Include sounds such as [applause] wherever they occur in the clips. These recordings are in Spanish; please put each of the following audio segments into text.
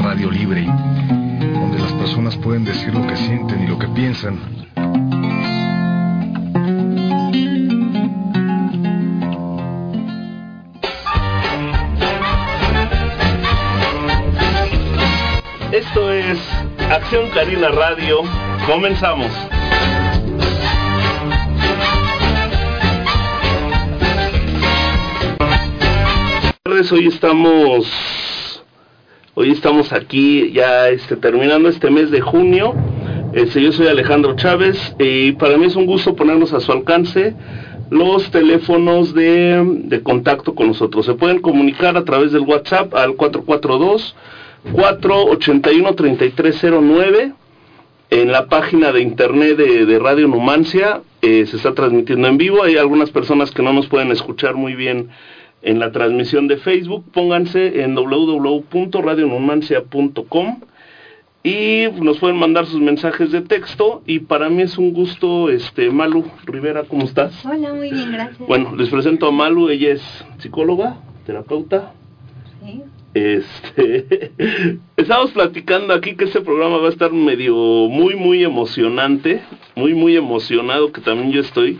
Radio Libre, donde las personas pueden decir lo que sienten y lo que piensan. Esto es Acción Carina Radio. Comenzamos. Hoy estamos hoy estamos aquí ya este terminando este mes de junio. Este, yo soy Alejandro Chávez y para mí es un gusto ponernos a su alcance los teléfonos de, contacto con nosotros. Se pueden comunicar a través del WhatsApp al 442 481 3309 en la página de internet de, de Radio Numancia eh, se está transmitiendo en vivo. Hay algunas personas que no nos pueden escuchar muy bien en la transmisión de Facebook. Pónganse en www.radionumancia.com y nos pueden mandar sus mensajes de texto. Y para mí es un gusto, este Malu Rivera, ¿cómo estás? Hola, muy bien, gracias. Bueno, les presento a Malu. Ella es psicóloga, terapeuta. Sí. Este, [laughs] estamos platicando aquí que este programa va a estar medio muy muy emocionante, muy muy emocionado que también yo estoy,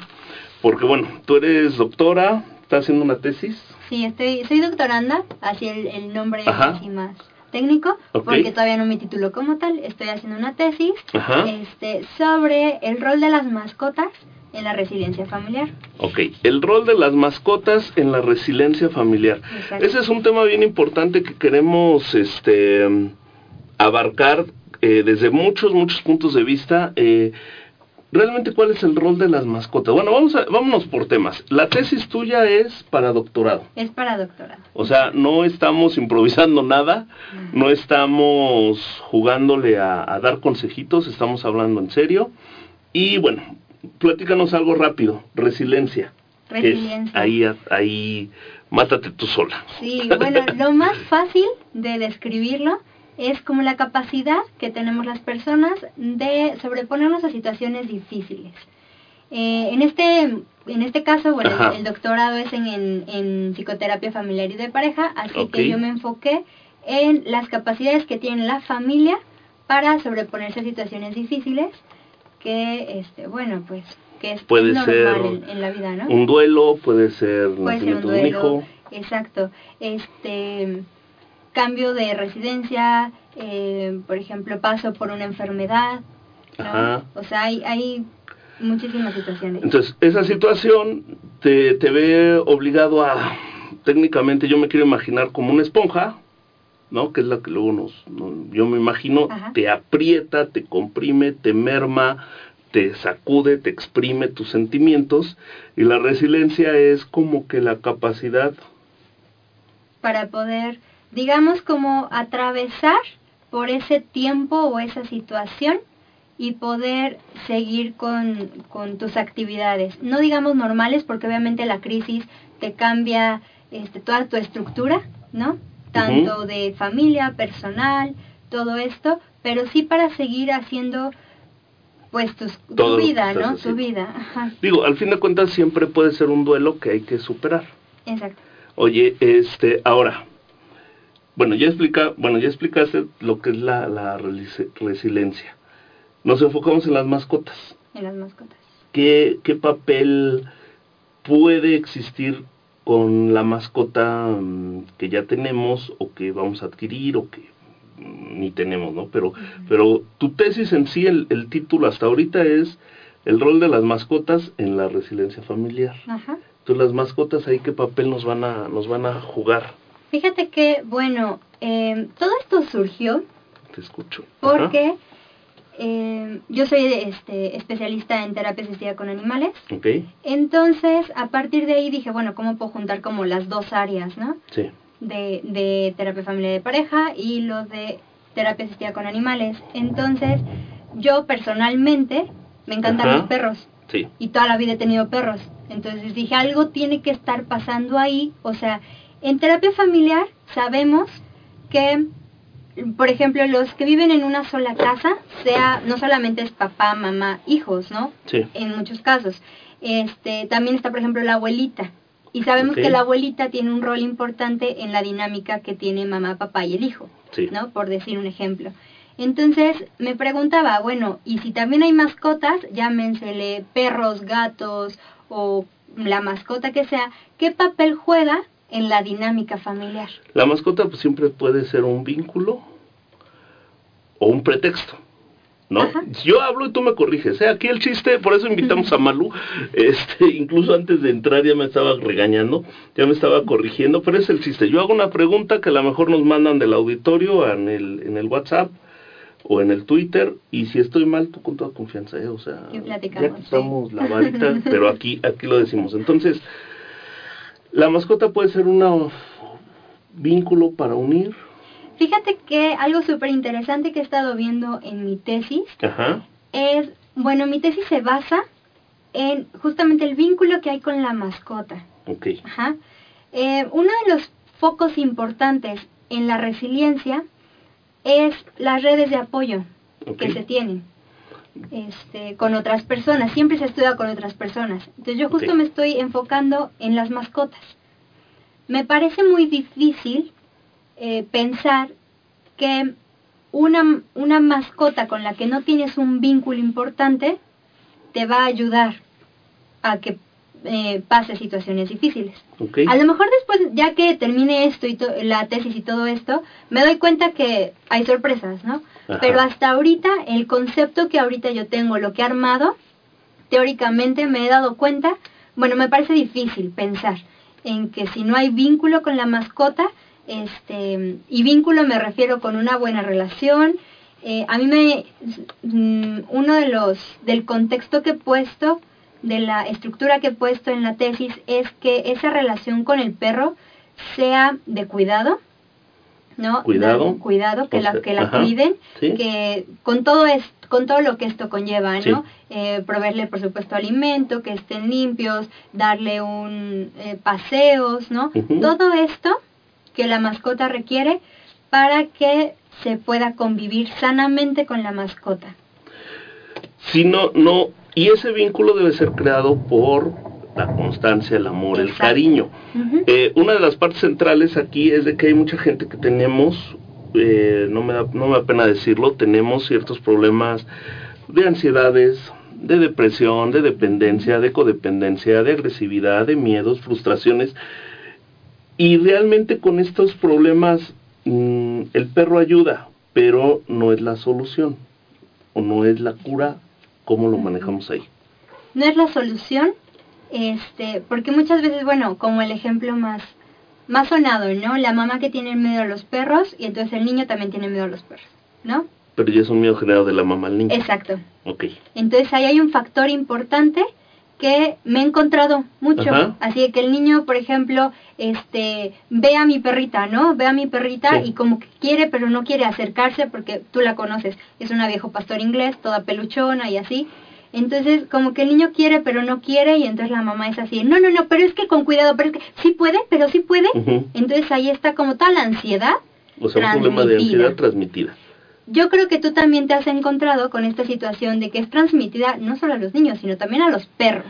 porque bueno, tú eres doctora, estás haciendo una tesis. Sí, estoy, soy doctoranda, así el, el nombre Ajá. así más técnico, Ok. porque todavía no me titulo como tal. Estoy haciendo una tesis Ajá. este, sobre el rol de las mascotas en la resiliencia familiar. Ok, el rol de las mascotas en la resiliencia familiar. Exacto. Ese es un tema bien importante que queremos este, abarcar eh, desde muchos, muchos puntos de vista. Eh, realmente, ¿cuál es el rol de las mascotas? Bueno, vamos a, vámonos por temas. La tesis tuya es para doctorado. Es para doctorado. O sea, no estamos improvisando nada, no estamos jugándole a, a dar consejitos, estamos hablando en serio. Y bueno, platícanos algo rápido, resiliencia. que es Resiliencia. ahí, ahí, mátate tú sola. Sí, bueno, lo más fácil de describirlo es como la capacidad que tenemos las personas de sobreponernos a situaciones difíciles. Eh, en este en este caso, bueno, el, el doctorado es en, en, en psicoterapia familiar y de pareja, así que yo me enfoqué en las capacidades que tiene la familia para sobreponerse a situaciones difíciles que, este, bueno, pues, que es Puede normal ser en, en la vida, ¿no? Un duelo, puede ser Puede ser un de un duelo, hijo. exacto. Este cambio de residencia, eh, por ejemplo, paso por una enfermedad, ¿no? Ajá. O sea, hay, hay muchísimas situaciones. Entonces, esa situación te, te ve obligado a, técnicamente yo me quiero imaginar como una esponja, ¿no? Que es la que luego nos, no- yo me imagino, Ajá. te aprieta, te comprime, te merma, te sacude, te exprime tus sentimientos, y la resiliencia es como que la capacidad, para poder, digamos, como atravesar por ese tiempo o esa situación y poder seguir con, con tus actividades. No digamos normales, porque obviamente la crisis te cambia este, toda tu estructura, ¿no? Tanto de familia, personal, todo esto, pero sí para seguir haciendo pues tus, tu vida, ¿no? Tu vida, ajá, digo, al fin de cuentas siempre puede ser un duelo que hay que superar. exacto. Oye, este, ahora, bueno, ya explica, bueno, ya explicaste lo que es la, la resiliencia. Nos enfocamos en las mascotas. En las mascotas. ¿Qué, qué papel puede existir con la mascota mm, que ya tenemos o que vamos a adquirir o que mm, ni tenemos, ¿no? Pero, pero tu tesis en sí, el, el título hasta ahorita es el rol de las mascotas en la resiliencia familiar. Ajá. Entonces las mascotas ahí qué papel nos van a nos van a jugar. Fíjate que, bueno, eh, todo esto surgió Te escucho. Porque eh, yo soy este, especialista en terapia asistida con animales. Ok, Entonces, a partir de ahí dije, bueno, ¿cómo puedo juntar como las dos áreas, no? sí. De, de terapia familiar de pareja y lo de terapia asistida con animales. Entonces, yo personalmente me encantan Ajá. los perros Sí. y toda la vida he tenido perros. Entonces dije, algo tiene que estar pasando ahí. O sea, en terapia familiar sabemos que, por ejemplo, los que viven en una sola casa, sea, no solamente es papá, mamá, hijos, ¿no? Sí. En muchos casos. Este, también está, por ejemplo, la abuelita. Y sabemos que la abuelita tiene un rol importante en la dinámica que tiene mamá, papá y el hijo, Sí. ¿no? Por decir un ejemplo. Entonces me preguntaba, bueno, y si también hay mascotas, llámensele perros, gatos o la mascota que sea, ¿qué papel juega en la dinámica familiar? La mascota pues siempre puede ser un vínculo o un pretexto, ¿no? Ajá. Yo hablo y tú me corriges, ¿eh? Aquí el chiste, por eso invitamos a Malú, este, incluso antes de entrar ya me estaba regañando, ya me estaba corrigiendo, pero es el chiste. Yo hago una pregunta que a lo mejor nos mandan del auditorio en el, en el WhatsApp o en el Twitter, y si estoy mal, tú con toda confianza, ¿eh? O sea, ya sí. quitamos la varita, pero aquí, aquí lo decimos. Entonces, la mascota puede ser un vínculo para unir. Fíjate que algo súper interesante que he estado viendo en mi tesis Ajá. es, bueno, mi tesis se basa en justamente el vínculo que hay con la mascota. Ok. Ajá. Eh, uno de los focos importantes en la resiliencia es las redes de apoyo que se tienen este, con otras personas. Siempre se estudia con otras personas. Entonces yo justo me estoy enfocando en las mascotas. Me parece muy difícil eh, pensar que una, una mascota con la que no tienes un vínculo importante te va a ayudar a que eh, pase situaciones difíciles. Ok. A lo mejor después, ya que termine esto y la tesis y todo esto, me doy cuenta que hay sorpresas, ¿no? Ajá. Pero hasta ahorita, el concepto que ahorita yo tengo, lo que he armado, teóricamente me he dado cuenta, bueno, me parece difícil pensar en que si no hay vínculo con la mascota, este, y vínculo me refiero con una buena relación, eh, a mí me, mm, uno de los, del contexto que he puesto, de la estructura que he puesto en la tesis, es que esa relación con el perro sea de cuidado, ¿no? Cuidado. De- cuidado, que O la, que la ajá, cuiden, sí. que con todo es, con todo lo que esto conlleva, ¿no? Sí. Eh, proveerle, por supuesto, alimento, que estén limpios, darle un eh, paseos, ¿no? Todo esto que la mascota requiere para que se pueda convivir sanamente con la mascota. Si no, no, y ese vínculo debe ser creado por la constancia, el amor, el cariño. Eh, una de las partes centrales aquí es de que hay mucha gente que tenemos, eh, no, me da, no me da pena decirlo, tenemos ciertos problemas de ansiedades, de depresión, de dependencia, de codependencia, de agresividad, de miedos, frustraciones. Y realmente con estos problemas mm, el perro ayuda, pero no es la solución o no es la cura. ¿Cómo lo manejamos ahí? no es la solución, este, porque muchas veces, bueno, como el ejemplo más, más sonado, ¿no? La mamá que tiene miedo a los perros y entonces el niño también tiene miedo a los perros, ¿no? Pero ya es un miedo generado de la mamá al niño. Exacto. Ok. Entonces ahí hay un factor importante que me he encontrado mucho. Ajá. Así de que el niño, por ejemplo, este, ve a mi perrita, ¿no? Ve a mi perrita Sí. y como que quiere, pero no quiere acercarse porque tú la conoces. Es una viejo pastor inglés, toda peluchona y así. Entonces, como que el niño quiere, pero no quiere, y entonces la mamá es así, no, no, no, pero es que con cuidado, pero es que sí puede, pero sí puede. Entonces ahí está como toda la ansiedad. O sea, un problema de ansiedad transmitida. Yo creo que tú también te has encontrado con esta situación de que es transmitida no solo a los niños, sino también a los perros.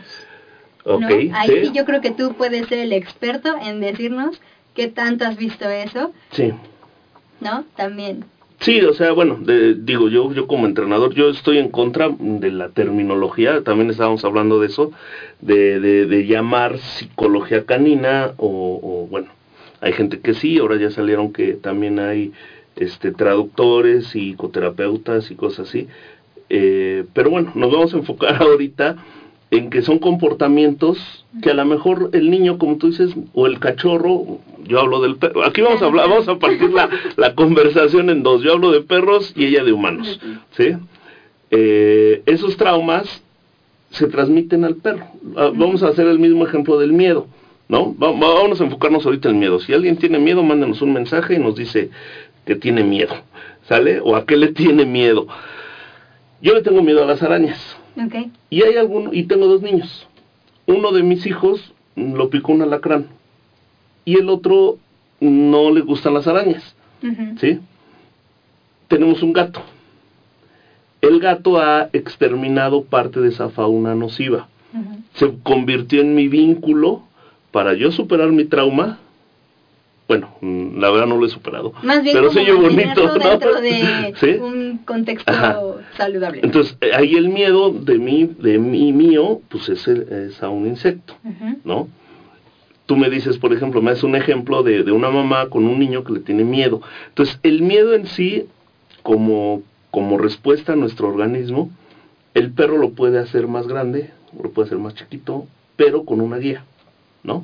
Ok, ¿no? Ahí sí. sí yo creo que tú puedes ser el experto en decirnos qué tanto has visto eso, Sí. ¿no? También. Sí, o sea, bueno, de- digo, yo, yo como entrenador, yo estoy en contra de la terminología, también estábamos hablando de eso, de, de, de llamar psicología canina, o, o, bueno, hay gente que sí, ahora ya salieron que también hay este traductores, psicoterapeutas y cosas así, Eh, pero bueno, nos vamos a enfocar [laughs] ahorita en que son comportamientos que a lo mejor el niño, como tú dices, o el cachorro, yo hablo del perro, aquí vamos a hablar, vamos a partir la, la conversación en dos, yo hablo de perros y ella de humanos, ¿sí? Eh, esos traumas se transmiten al perro. Ah, Vamos a hacer el mismo ejemplo del miedo, ¿no? Va- va- Vamos a enfocarnos ahorita en el miedo. Si alguien tiene miedo, mándenos un mensaje y nos dice que tiene miedo, ¿sale? O a qué le tiene miedo. Yo le tengo miedo a las arañas. Y hay alguno, y tengo dos niños. Uno de mis hijos lo picó un alacrán. Y el otro no le gustan las arañas. ¿Sí? Tenemos un gato. El gato ha exterminado parte de esa fauna nociva. Se convirtió en mi vínculo para yo superar mi trauma, bueno, la verdad no lo he superado. Más bien pero oye bonito, ¿no? dentro de [laughs] ¿Sí? un contexto Ajá. saludable. Entonces, eh, ahí el miedo de mí, de mí mío, pues es, el- es a un insecto. ¿no? Tú me dices, por ejemplo, me haces un ejemplo de, de una mamá con un niño que le tiene miedo. Entonces, el miedo en sí, como, como respuesta a nuestro organismo, el perro lo puede hacer más grande, lo puede hacer más chiquito, pero con una guía, ¿no?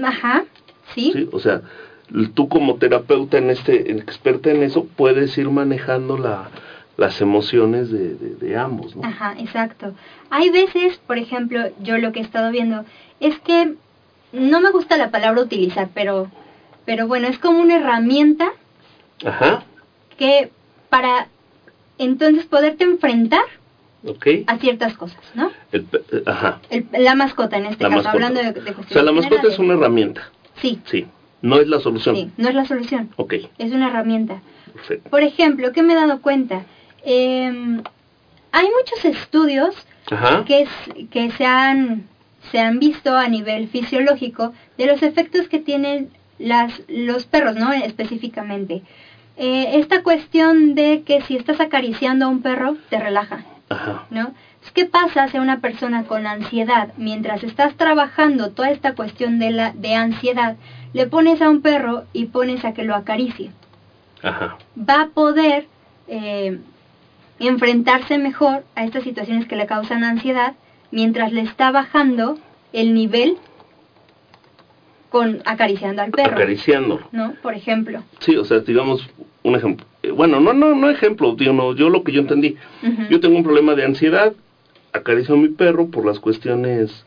Ajá, sí. ¿sí? O sea, tú como terapeuta, en este, experta en eso, puedes ir manejando la, las emociones de, de- de ambos, ¿no? Ajá, exacto. Hay veces, por ejemplo, yo lo que he estado viendo es que no me gusta la palabra utilizar, pero, pero bueno, es como una herramienta Ajá, que para entonces poderte enfrentar ok. a ciertas cosas, ¿no? El eh, ajá, El- la mascota en este la caso, mascota. hablando de, de o sea, la mascota es una herramienta, Sí, sí, no es la solución. sí, no es la solución, Ok, es una herramienta. perfecto. Por ejemplo, ¿qué me he dado cuenta? Em, hay muchos estudios Ajá, que, es- que se, han, se han visto a nivel fisiológico de los efectos que tienen las, los perros, ¿no? Específicamente. Eh, esta cuestión de que si estás acariciando a un perro, te relaja, ajá, ¿no? ¿Qué pasa si a una persona con ansiedad, mientras estás trabajando toda esta cuestión de, la, de ansiedad, le pones a un perro y pones a que lo acaricie? ajá, va a poder eh, enfrentarse mejor a estas situaciones que le causan ansiedad mientras le está bajando el nivel con acariciando al perro, acariciando. ¿no? Por ejemplo. Sí, o sea, digamos un ejemplo. Eh, Bueno, no, no, no ejemplo, digo, no, yo lo que yo entendí. Ujú. Yo tengo un problema de ansiedad, acaricio a mi perro por las cuestiones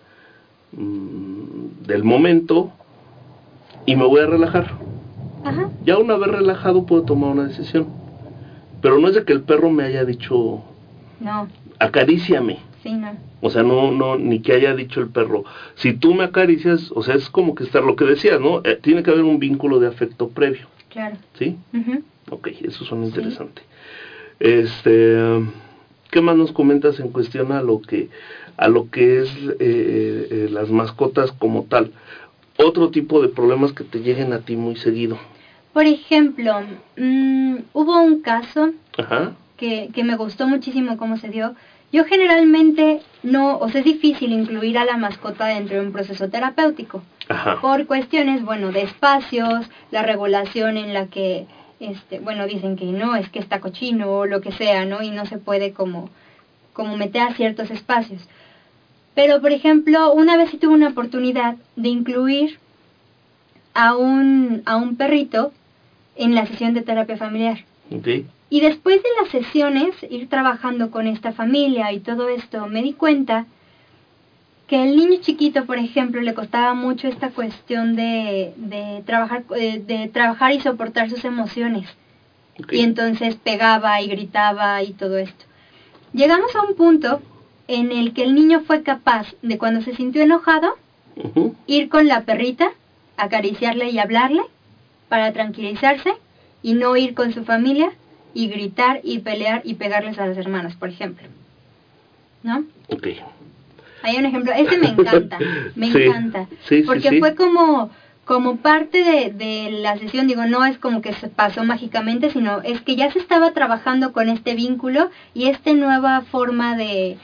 mm, del momento y me voy a relajar. Ajá. Ya una vez relajado puedo tomar una decisión. Pero no es de que el perro me haya dicho, No, acaríciame. sí, no. O sea, no, no, ni que haya dicho el perro, si tú me acaricias, o sea, es como que estar lo que decías, ¿no? Eh, tiene que haber un vínculo de afecto previo, Claro. ¿sí? Ujú. Ok, eso suena interesante. Este, ¿qué más nos comentas en cuestión a lo que, a lo que es eh, eh, las mascotas como tal? Otro tipo de problemas que te lleguen a ti muy seguido. Por ejemplo, mm, hubo un caso Ajá, que, que me gustó muchísimo cómo se dio. Yo generalmente no, o sea, es difícil incluir a la mascota dentro de un proceso terapéutico. ajá, por cuestiones, bueno, de espacios, la regulación en la que, este, bueno, dicen que no, es que está cochino o lo que sea, ¿no? Y no se puede como, como meter a ciertos espacios. Pero, por ejemplo, una vez sí tuve una oportunidad de incluir a un, a un perrito en la sesión de terapia familiar. ok, Y después de las sesiones, ir trabajando con esta familia y todo esto, me di cuenta que el niño chiquito, por ejemplo, le costaba mucho esta cuestión de, de trabajar eh, de trabajar y soportar sus emociones. Y entonces pegaba y gritaba y todo esto. Llegamos a un punto en el que el niño fue capaz de cuando se sintió enojado, ir con la perrita, acariciarle y hablarle para tranquilizarse y no ir con su familia y gritar y pelear y pegarles a las hermanas, por ejemplo. ¿No? ok. Hay un ejemplo, ese me encanta, me [laughs] Sí, encanta, sí, porque sí. fue como como parte de, de la sesión, digo, no es como que se pasó mágicamente, sino es que ya se estaba trabajando con este vínculo y esta nueva forma de,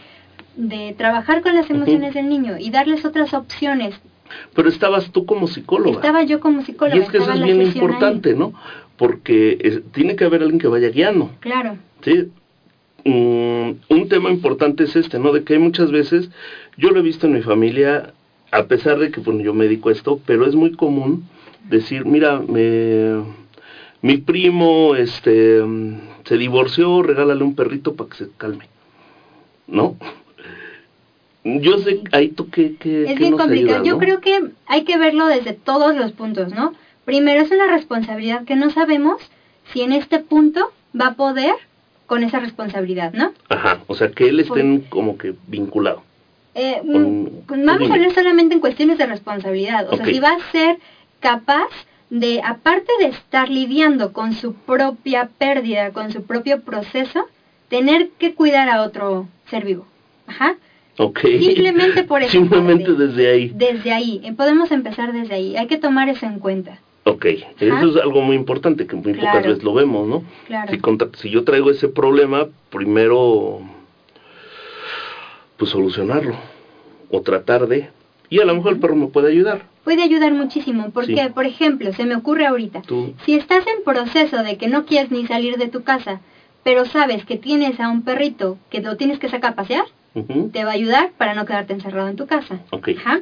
de trabajar con las emociones del niño y darles otras opciones. Pero estabas tú como psicóloga. Estaba yo como psicóloga. y es que eso es bien ahí. importante, ¿no? Porque eh, tiene que haber alguien que vaya guiando. Claro, Sí. Mm, un tema importante es este, ¿no? De que hay muchas veces, yo lo he visto en mi familia, a pesar de que bueno, yo me dedico a esto, pero es muy común decir, mira, me, mi primo este, se divorció, regálale un perrito para que se calme. ¿No? Yo sé, ahí tú qué, qué, es qué bien nos complicado. Yo creo que hay que verlo desde todos los puntos, ¿no? Primero es una responsabilidad que no sabemos si en este punto va a poder con esa responsabilidad, ¿no? Ajá, o sea, que él estén como que vinculado. Eh, Con- pues vamos a hablar solamente en cuestiones de responsabilidad. O sea, si va a ser capaz de, aparte de estar lidiando con su propia pérdida, con su propio proceso, tener que cuidar a otro ser vivo. Ajá. Ok. Simplemente por [laughs] esa Simplemente desde ahí. Desde ahí, eh, podemos empezar desde ahí. Hay que tomar eso en cuenta. Ok, eso es algo muy importante que muy pocas veces lo vemos, ¿no? Claro. Si, contra- si yo traigo ese problema, primero, pues solucionarlo o tratar de, y a lo mejor el perro me puede ayudar. Puede ayudar muchísimo porque, Sí. por ejemplo, se me ocurre ahorita, Tú, si estás en proceso de que no quieres ni salir de tu casa, pero sabes que tienes a un perrito que lo tienes que sacar a pasear, te va a ayudar para no quedarte encerrado en tu casa. ok, Ajá.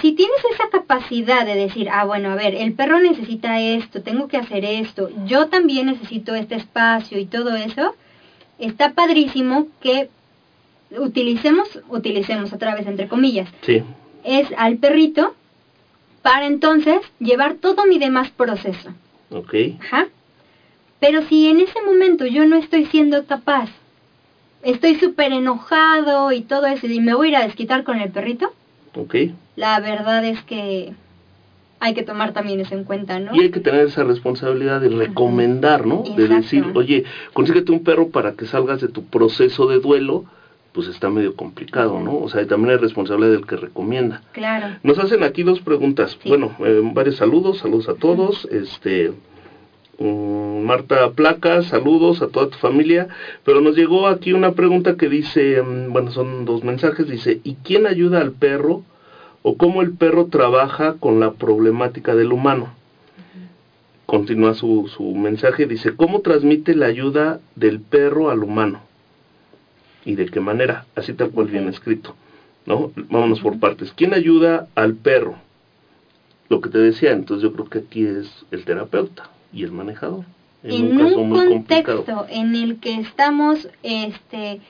Si tienes esa capacidad de decir, ah, bueno, a ver, el perro necesita esto, tengo que hacer esto, yo también necesito este espacio y todo eso, está padrísimo que utilicemos, utilicemos otra vez entre comillas, sí, es al perrito para entonces llevar todo mi demás proceso. ok, Ajá. Pero si en ese momento yo no estoy siendo capaz, estoy súper enojado y todo eso, y me voy a ir a desquitar con el perrito, ok. la verdad es que hay que tomar también eso en cuenta, ¿no? Y hay que tener esa responsabilidad de recomendar, ¿no? De decir, oye, consíguete un perro para que salgas de tu proceso de duelo, pues está medio complicado, ¿no? O sea, también hay responsabilidad del que recomienda. Claro. Nos hacen aquí dos preguntas. Sí. Bueno, eh, varios saludos, saludos a todos. Este Marta Placa, saludos a toda tu familia. Pero nos llegó aquí una pregunta que dice, mm, bueno, son dos mensajes. Dice, ¿y quién ayuda al perro o cómo el perro trabaja con la problemática del humano? Continúa su, su mensaje, dice, ¿cómo transmite la ayuda del perro al humano? ¿Y de qué manera? Así tal cual bien escrito. ¿no? Vámonos por partes. ¿Quién ayuda al perro? Lo que te decía, entonces yo creo que aquí es el terapeuta y el manejador. En un contexto en el que estamos, este,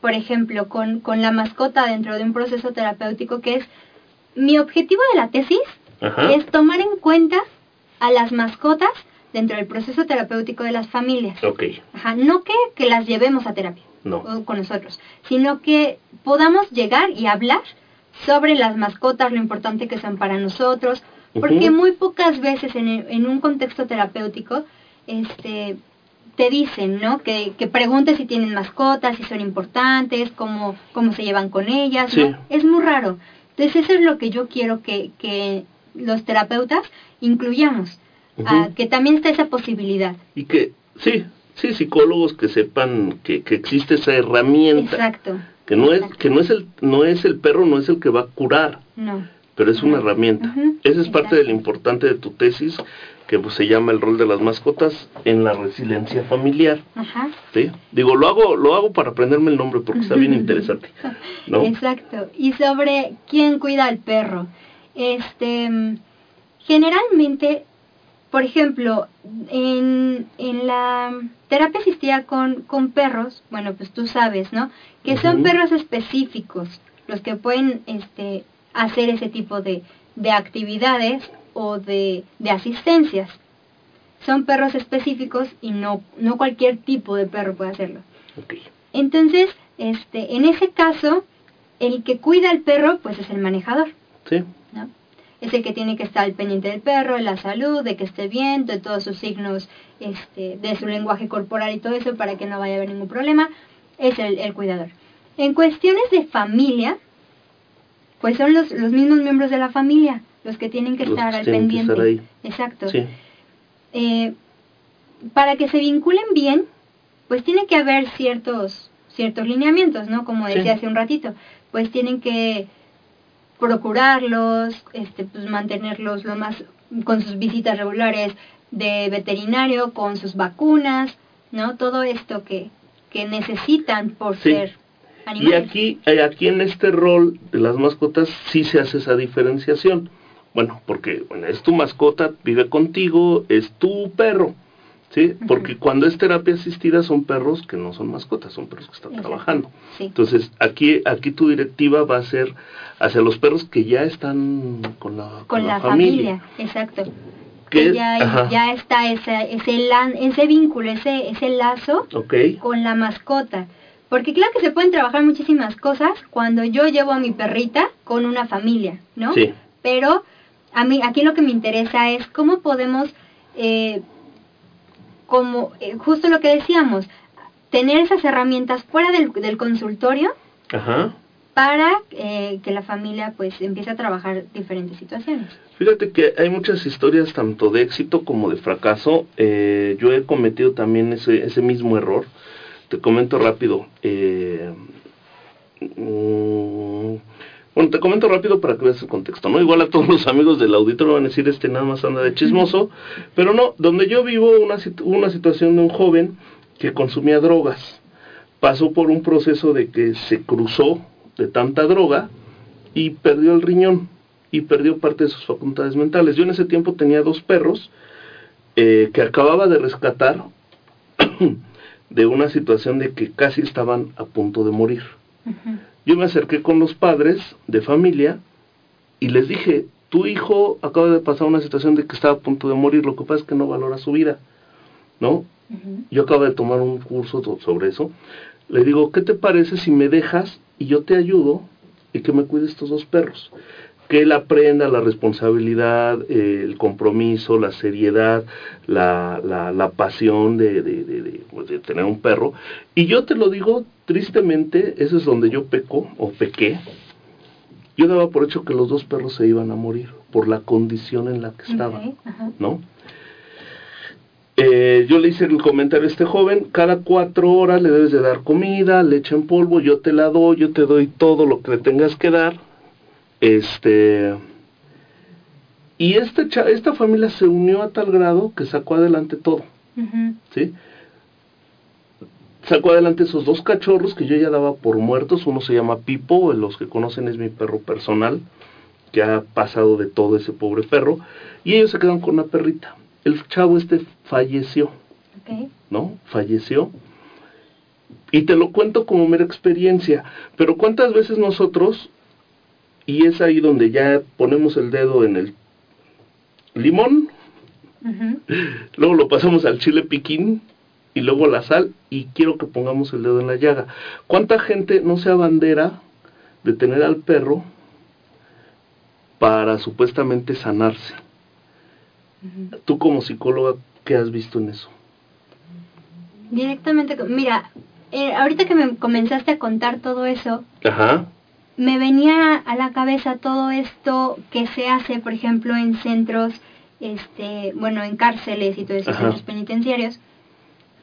por ejemplo, con, con la mascota dentro de un proceso terapéutico, que es mi objetivo de la tesis Ajá. es tomar en cuenta a las mascotas dentro del proceso terapéutico de las familias. Ok, Ajá, no que, que las llevemos a terapia no. o con nosotros, sino que podamos llegar y hablar sobre las mascotas, lo importante que son para nosotros, porque muy pocas veces en, el- en un contexto terapéutico este, te dicen, ¿no? Que, que preguntes si tienen mascotas, si son importantes, cómo, cómo se llevan con ellas, ¿no? Sí. Es muy raro. Entonces eso es lo que yo quiero que, que los terapeutas incluyamos, a Ujú. que también está esa posibilidad. Y que, sí, sí, psicólogos que sepan que, que existe esa herramienta. Exacto. Que no es, que no es el, no es el perro, no es el que va a curar, No. Pero es una herramienta. Ujú. Esa es parte de lo Exacto. importante de tu tesis, que pues, se llama el rol de las mascotas en la resiliencia familiar. Ajá. ¿sí? Digo, lo hago, lo hago para aprenderme el nombre porque está bien interesante. [laughs] ¿no? Exacto. Y sobre quién cuida al perro. Este, generalmente, por ejemplo, en, en la terapia asistida con, con perros, bueno, pues tú sabes, ¿no? Que son perros específicos los que pueden este, hacer ese tipo de, de actividades o de, de asistencias. Son perros específicos y no, no cualquier tipo de perro puede hacerlo. Entonces, este, en ese caso, el que cuida al perro, pues es el manejador, Sí, ¿no? Es el que tiene que estar al pendiente del perro, de la salud, de que esté bien, de todos sus signos, este, de su lenguaje corporal y todo eso para que no vaya a haber ningún problema. Es el, el cuidador. En cuestiones de familia, pues son los, los mismos miembros de la familia los que tienen que Los estar que al pendiente. estar ahí. Exacto. sí. Eh, para que se vinculen bien, pues tiene que haber ciertos ciertos lineamientos, ¿no? Como Sí. decía hace un ratito, pues tienen que procurarlos, este, pues mantenerlos lo más con sus visitas regulares de veterinario, con sus vacunas, ¿no? Todo esto que que necesitan por Sí. ser Y aquí, eh, aquí en este rol de las mascotas sí se hace esa diferenciación. Bueno, porque bueno, es tu mascota, vive contigo, es tu perro. ¿Sí? Porque cuando es terapia asistida son perros que no son mascotas, son perros que están Exacto. trabajando. Sí. Entonces, aquí aquí tu directiva va a ser hacia los perros que ya están con la, con la familia, exacto. Que- ya, ya está ese, ese, lan- ese vínculo, ese, ese lazo Ok, con la mascota. Porque claro que se pueden trabajar muchísimas cosas cuando yo llevo a mi perrita con una familia, ¿no? sí, Pero a mí aquí lo que me interesa es cómo podemos, eh, como eh, justo lo que decíamos, tener esas herramientas fuera del, del consultorio Ajá. para eh, que la familia pues empiece a trabajar diferentes situaciones. Fíjate que hay muchas historias tanto de éxito como de fracaso. Eh, yo he cometido también ese, ese mismo error. Te comento rápido. Eh, mm, bueno, te comento rápido para que veas el contexto, ¿no? Igual a todos los amigos del auditorio van a decir, este nada más anda de chismoso, pero no, donde yo vivo una, situ- una situación de un joven que consumía drogas. Pasó por un proceso de que se cruzó de tanta droga y perdió el riñón y perdió parte de sus facultades mentales. Yo en ese tiempo tenía dos perros eh, que acababa de rescatar de una situación de que casi estaban a punto de morir. Yo me acerqué con los padres de familia y les dije, tu hijo acaba de pasar una situación de que estaba a punto de morir, lo que pasa es que no valora su vida, ¿no? Yo acabo de tomar un curso sobre eso. Le digo, ¿qué te parece si me dejas y yo te ayudo y que me cuides estos dos perros? Que él aprenda la responsabilidad, eh, el compromiso, la seriedad, la, la, la pasión de, de, pues, de tener un perro. Y yo te lo digo, tristemente, eso es donde yo peco o pequé. Yo daba por hecho que los dos perros se iban a morir por la condición en la que estaban. ¿no? Eh, yo le hice el comentario a este joven, cada cuatro horas le debes de dar comida, leche en polvo, yo te la doy, yo te doy todo lo que le tengas que dar. Este y cha- esta familia se unió a tal grado que sacó adelante todo. ¿sí? Sacó adelante esos dos cachorros que yo ya daba por muertos, uno se llama Pipo, los que conocen es mi perro personal, que ha pasado de todo ese pobre perro, y ellos se quedan con una perrita. El chavo este falleció. ¿no? Falleció. Y te lo cuento como mera experiencia, pero ¿cuántas veces nosotros, y es ahí donde ya ponemos el dedo en el limón, luego lo pasamos al chile piquín y luego la sal y quiero que pongamos el dedo en la llaga. ¿Cuánta gente no se abandera de tener al perro para supuestamente sanarse? Tú como psicóloga, ¿qué has visto en eso? Directamente, mira, eh, ahorita que me comenzaste a contar todo eso, Ajá. Me venía a la cabeza todo esto que se hace, por ejemplo, en centros, este, bueno, en cárceles y todo eso, Ajá. centros penitenciarios,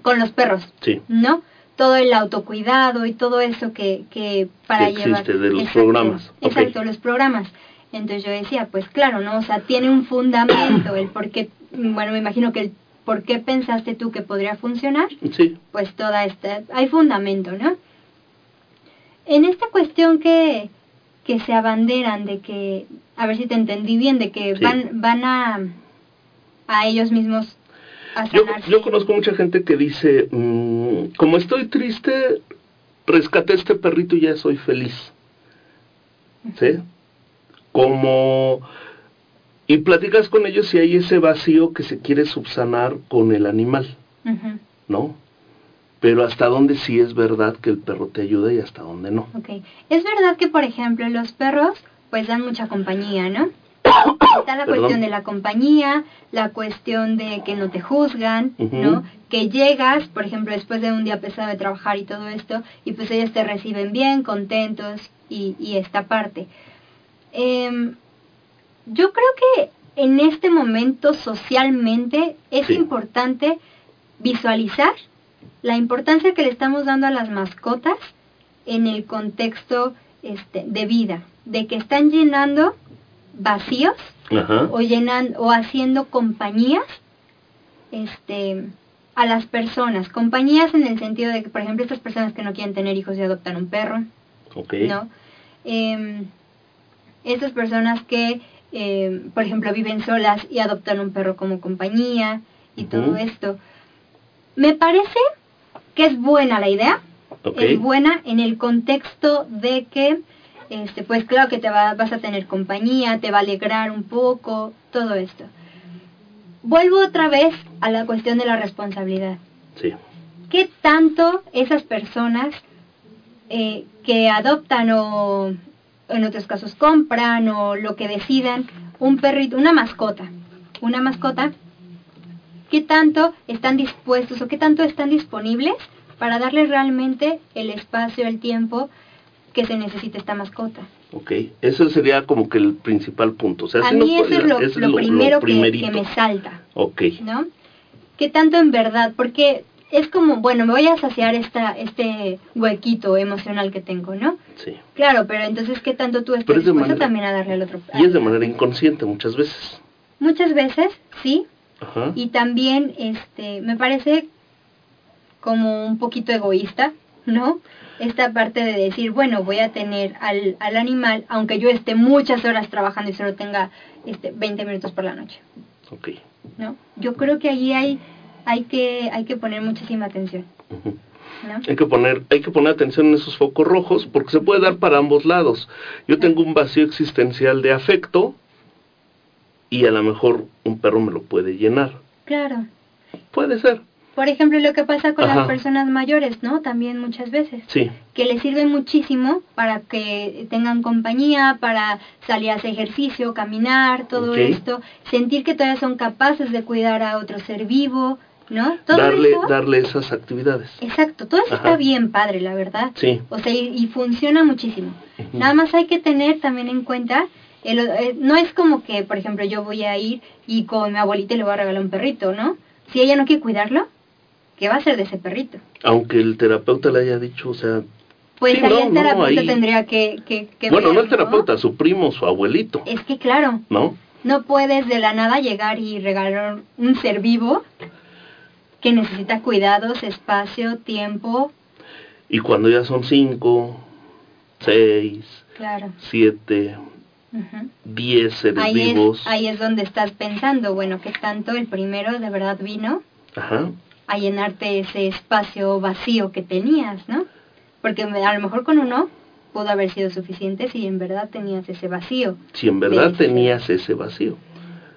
con los perros, Sí. ¿no? Todo el autocuidado y todo eso que, que para Que existe llevar... de los Exacto, programas. Exacto, los programas. Entonces yo decía, pues claro, ¿no? O sea, tiene un fundamento, el por qué, bueno, me imagino que el por qué pensaste tú que podría funcionar, Sí. pues toda esta, hay fundamento, ¿no? En esta cuestión que, que se abanderan de que, a ver si te entendí bien, de que Sí. van, van a, a ellos mismos a Yo, conozco mucha gente que dice, mm, como estoy triste, rescaté este perrito y ya soy feliz. ¿Sí? Como... Y platicas con ellos y hay ese vacío que se quiere subsanar con el animal, ¿no? Pero hasta dónde sí es verdad que el perro te ayuda y hasta dónde no. ok. Es verdad que, por ejemplo, los perros pues dan mucha compañía, ¿no? [coughs] Está la Perdón. cuestión de la compañía, la cuestión de que no te juzgan. ¿no? Que llegas, por ejemplo, después de un día pesado de trabajar y todo esto, y pues ellos te reciben bien, contentos y, y esta parte. Em, yo creo que en este momento socialmente es Sí. importante visualizar la importancia que le estamos dando a las mascotas en el contexto este, de vida, de que están llenando vacíos Ajá. o llenan o haciendo compañías este a las personas, compañías en el sentido de que, por ejemplo, estas personas que no quieren tener hijos y adoptan un perro, Ok. ¿no? Em, estas personas que, em, por ejemplo, viven solas y adoptan un perro como compañía y todo esto. Me parece que es buena la idea, Ok. es buena en el contexto de que, este, pues claro que te va- vas a tener compañía, te va a alegrar un poco, todo esto. Vuelvo otra vez a la cuestión de la responsabilidad. Sí. ¿Qué tanto esas personas eh, que adoptan o en otros casos compran o lo que decidan un perrito, una mascota, una mascota, qué tanto están dispuestos o qué tanto están disponibles para darle realmente el espacio, el tiempo que se necesita esta mascota. Ok, eso sería como que el principal punto. O sea, a sí mí nos eso es lo, es lo primero que, que primerito. me salta, Ok, ¿no? ¿Qué tanto en verdad? Porque es como, bueno, me voy a saciar esta, este huequito emocional que tengo, ¿no? sí. Claro, pero entonces, ¿qué tanto tú estás dispuesto manera- también a darle al otro? Y es de manera inconsciente muchas veces. Muchas veces, sí, Ajá. y también este me parece como un poquito egoísta no esta parte de decir bueno voy a tener al, al animal aunque yo esté muchas horas trabajando y solo tenga este 20 minutos por la noche Ok. no yo creo que allí hay hay que hay que poner muchísima atención no Hay que poner, hay que poner atención en esos focos rojos porque se puede dar para ambos lados. Yo tengo un vacío existencial de afecto y a lo mejor un perro me lo puede llenar. claro Puede ser, por ejemplo lo que pasa con Ajá. las personas mayores no también muchas veces sí. que les sirve muchísimo para que tengan compañía, para salir a hacer ejercicio, caminar, todo esto, sentir que todavía son capaces de cuidar a otro ser vivo, ¿no? Todo Darle, eso, darle esas actividades. exacto, todo eso Ajá. está bien padre, la verdad. Sí. O sea, y, y funciona muchísimo. Nada más hay que tener también en cuenta, el- eh, no es como que, por ejemplo, yo voy a ir y con mi abuelita le voy a regalar un perrito, ¿no? Si ella no quiere cuidarlo, ¿qué va a hacer de ese perrito? Aunque el terapeuta le haya dicho, o sea, Pues Sí, ahí no, el no, terapeuta ahí- tendría que, que, que bueno, no el terapeuta, su primo, su abuelito, Es que claro, ¿no? no puedes de la nada llegar y regalar un ser vivo que necesita cuidados, espacio, tiempo. Y cuando ya son cinco, seis, Claro. siete, ujú. diez seres Ahí vivos, es, ahí es donde estás pensando, bueno, que tanto el primero de verdad vino ajá, a llenarte ese espacio vacío que tenías, ¿no? Porque a lo mejor con uno pudo haber sido suficiente si en verdad tenías ese vacío. si en verdad Deseo. tenías ese vacío,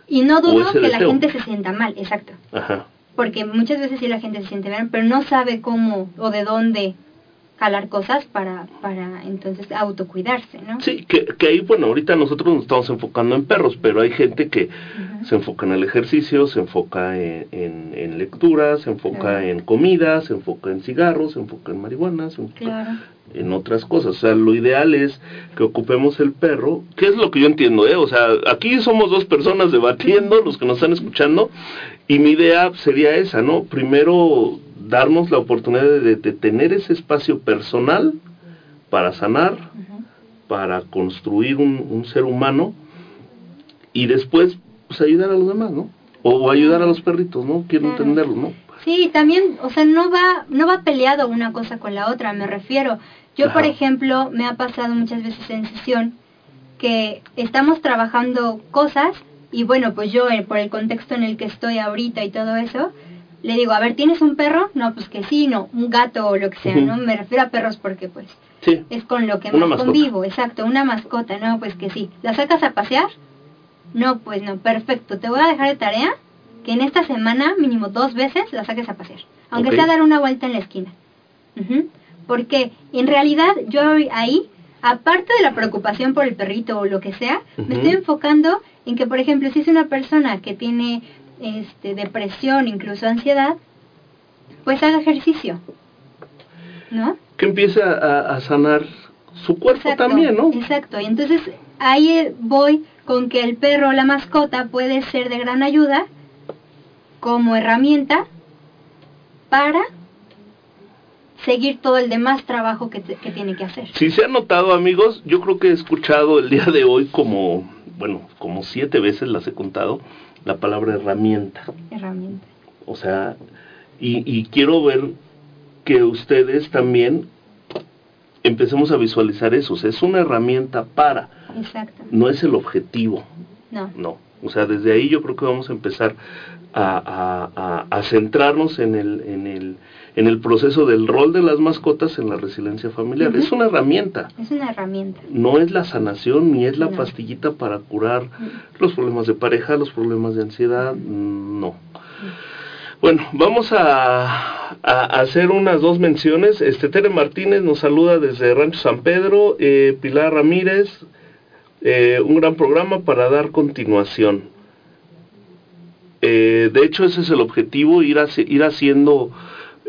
Y no dudo que la gente se sienta mal, exacto. ajá, Porque muchas veces sí la gente se siente bien, pero no sabe cómo o de dónde jalar cosas para, para entonces autocuidarse, ¿no? sí, que, que ahí, bueno, ahorita nosotros nos estamos enfocando en perros, pero hay gente que se enfoca en el ejercicio, se enfoca en, en, en lectura, se enfoca Claro. en comida, se enfoca en cigarros, se enfoca en marihuana, se enfoca Claro. en otras cosas. O sea, lo ideal es que ocupemos el perro, que es lo que yo entiendo, ¿eh? O sea, aquí somos dos personas debatiendo, los que nos están escuchando, y mi idea sería esa, ¿no? Primero, darnos la oportunidad de, de tener ese espacio personal para sanar, para construir un, un ser humano, y después, pues ayudar a los demás, ¿no? O ayudar a los perritos, ¿no? Quiero Claro. entenderlo, ¿no? Sí, también, o sea, no va, no va peleado una cosa con la otra, me refiero. Yo, por ejemplo, me ha pasado muchas veces en sesión que estamos trabajando cosas y bueno, pues yo eh, por el contexto en el que estoy ahorita y todo eso, le digo, a ver, ¿tienes un perro? No, pues que sí, no, un gato o lo que sea. ¿no? Me refiero a perros porque pues Sí. es con lo que Una más mascota. convivo, exacto, una mascota, no, pues que sí. ¿La sacas a pasear? No, pues no, perfecto. Te voy a dejar de tarea que en esta semana mínimo dos veces la saques a pasear, aunque sea dar una vuelta en la esquina. Ujú. Porque en realidad yo ahí, aparte de la preocupación por el perrito o lo que sea, me estoy enfocando en que, por ejemplo, si es una persona que tiene este, depresión, incluso ansiedad, pues haga ejercicio, ¿no? Que empiece a, sanar su cuerpo Exacto, también, ¿no? Exacto, y entonces ahí eh, voy con que el perro o la mascota puede ser de gran ayuda como herramienta para seguir todo el demás trabajo que, te- que tiene que hacer. Si se han notado, amigos, yo creo que he escuchado el día de hoy como, bueno, como siete veces las he contado, la palabra herramienta. Herramienta. O sea, y, y quiero ver que ustedes también empecemos a visualizar eso. O sea, es una herramienta para, Exacto. no es el objetivo, No. no. O sea, desde ahí yo creo que vamos a empezar a, a- a- a centrarnos en el, en, el, en el proceso del rol de las mascotas en la resiliencia familiar. Es una herramienta. Es una herramienta. no es la sanación ni es la No. pastillita para curar los problemas de pareja, los problemas de ansiedad, no. Bueno, vamos a, a hacer unas dos menciones. Este Tere Martínez nos saluda desde Rancho San Pedro, eh, Pilar Ramírez, eh, un gran programa para dar continuación. Eh, de hecho, ese es el objetivo, ir, haci- ir haciendo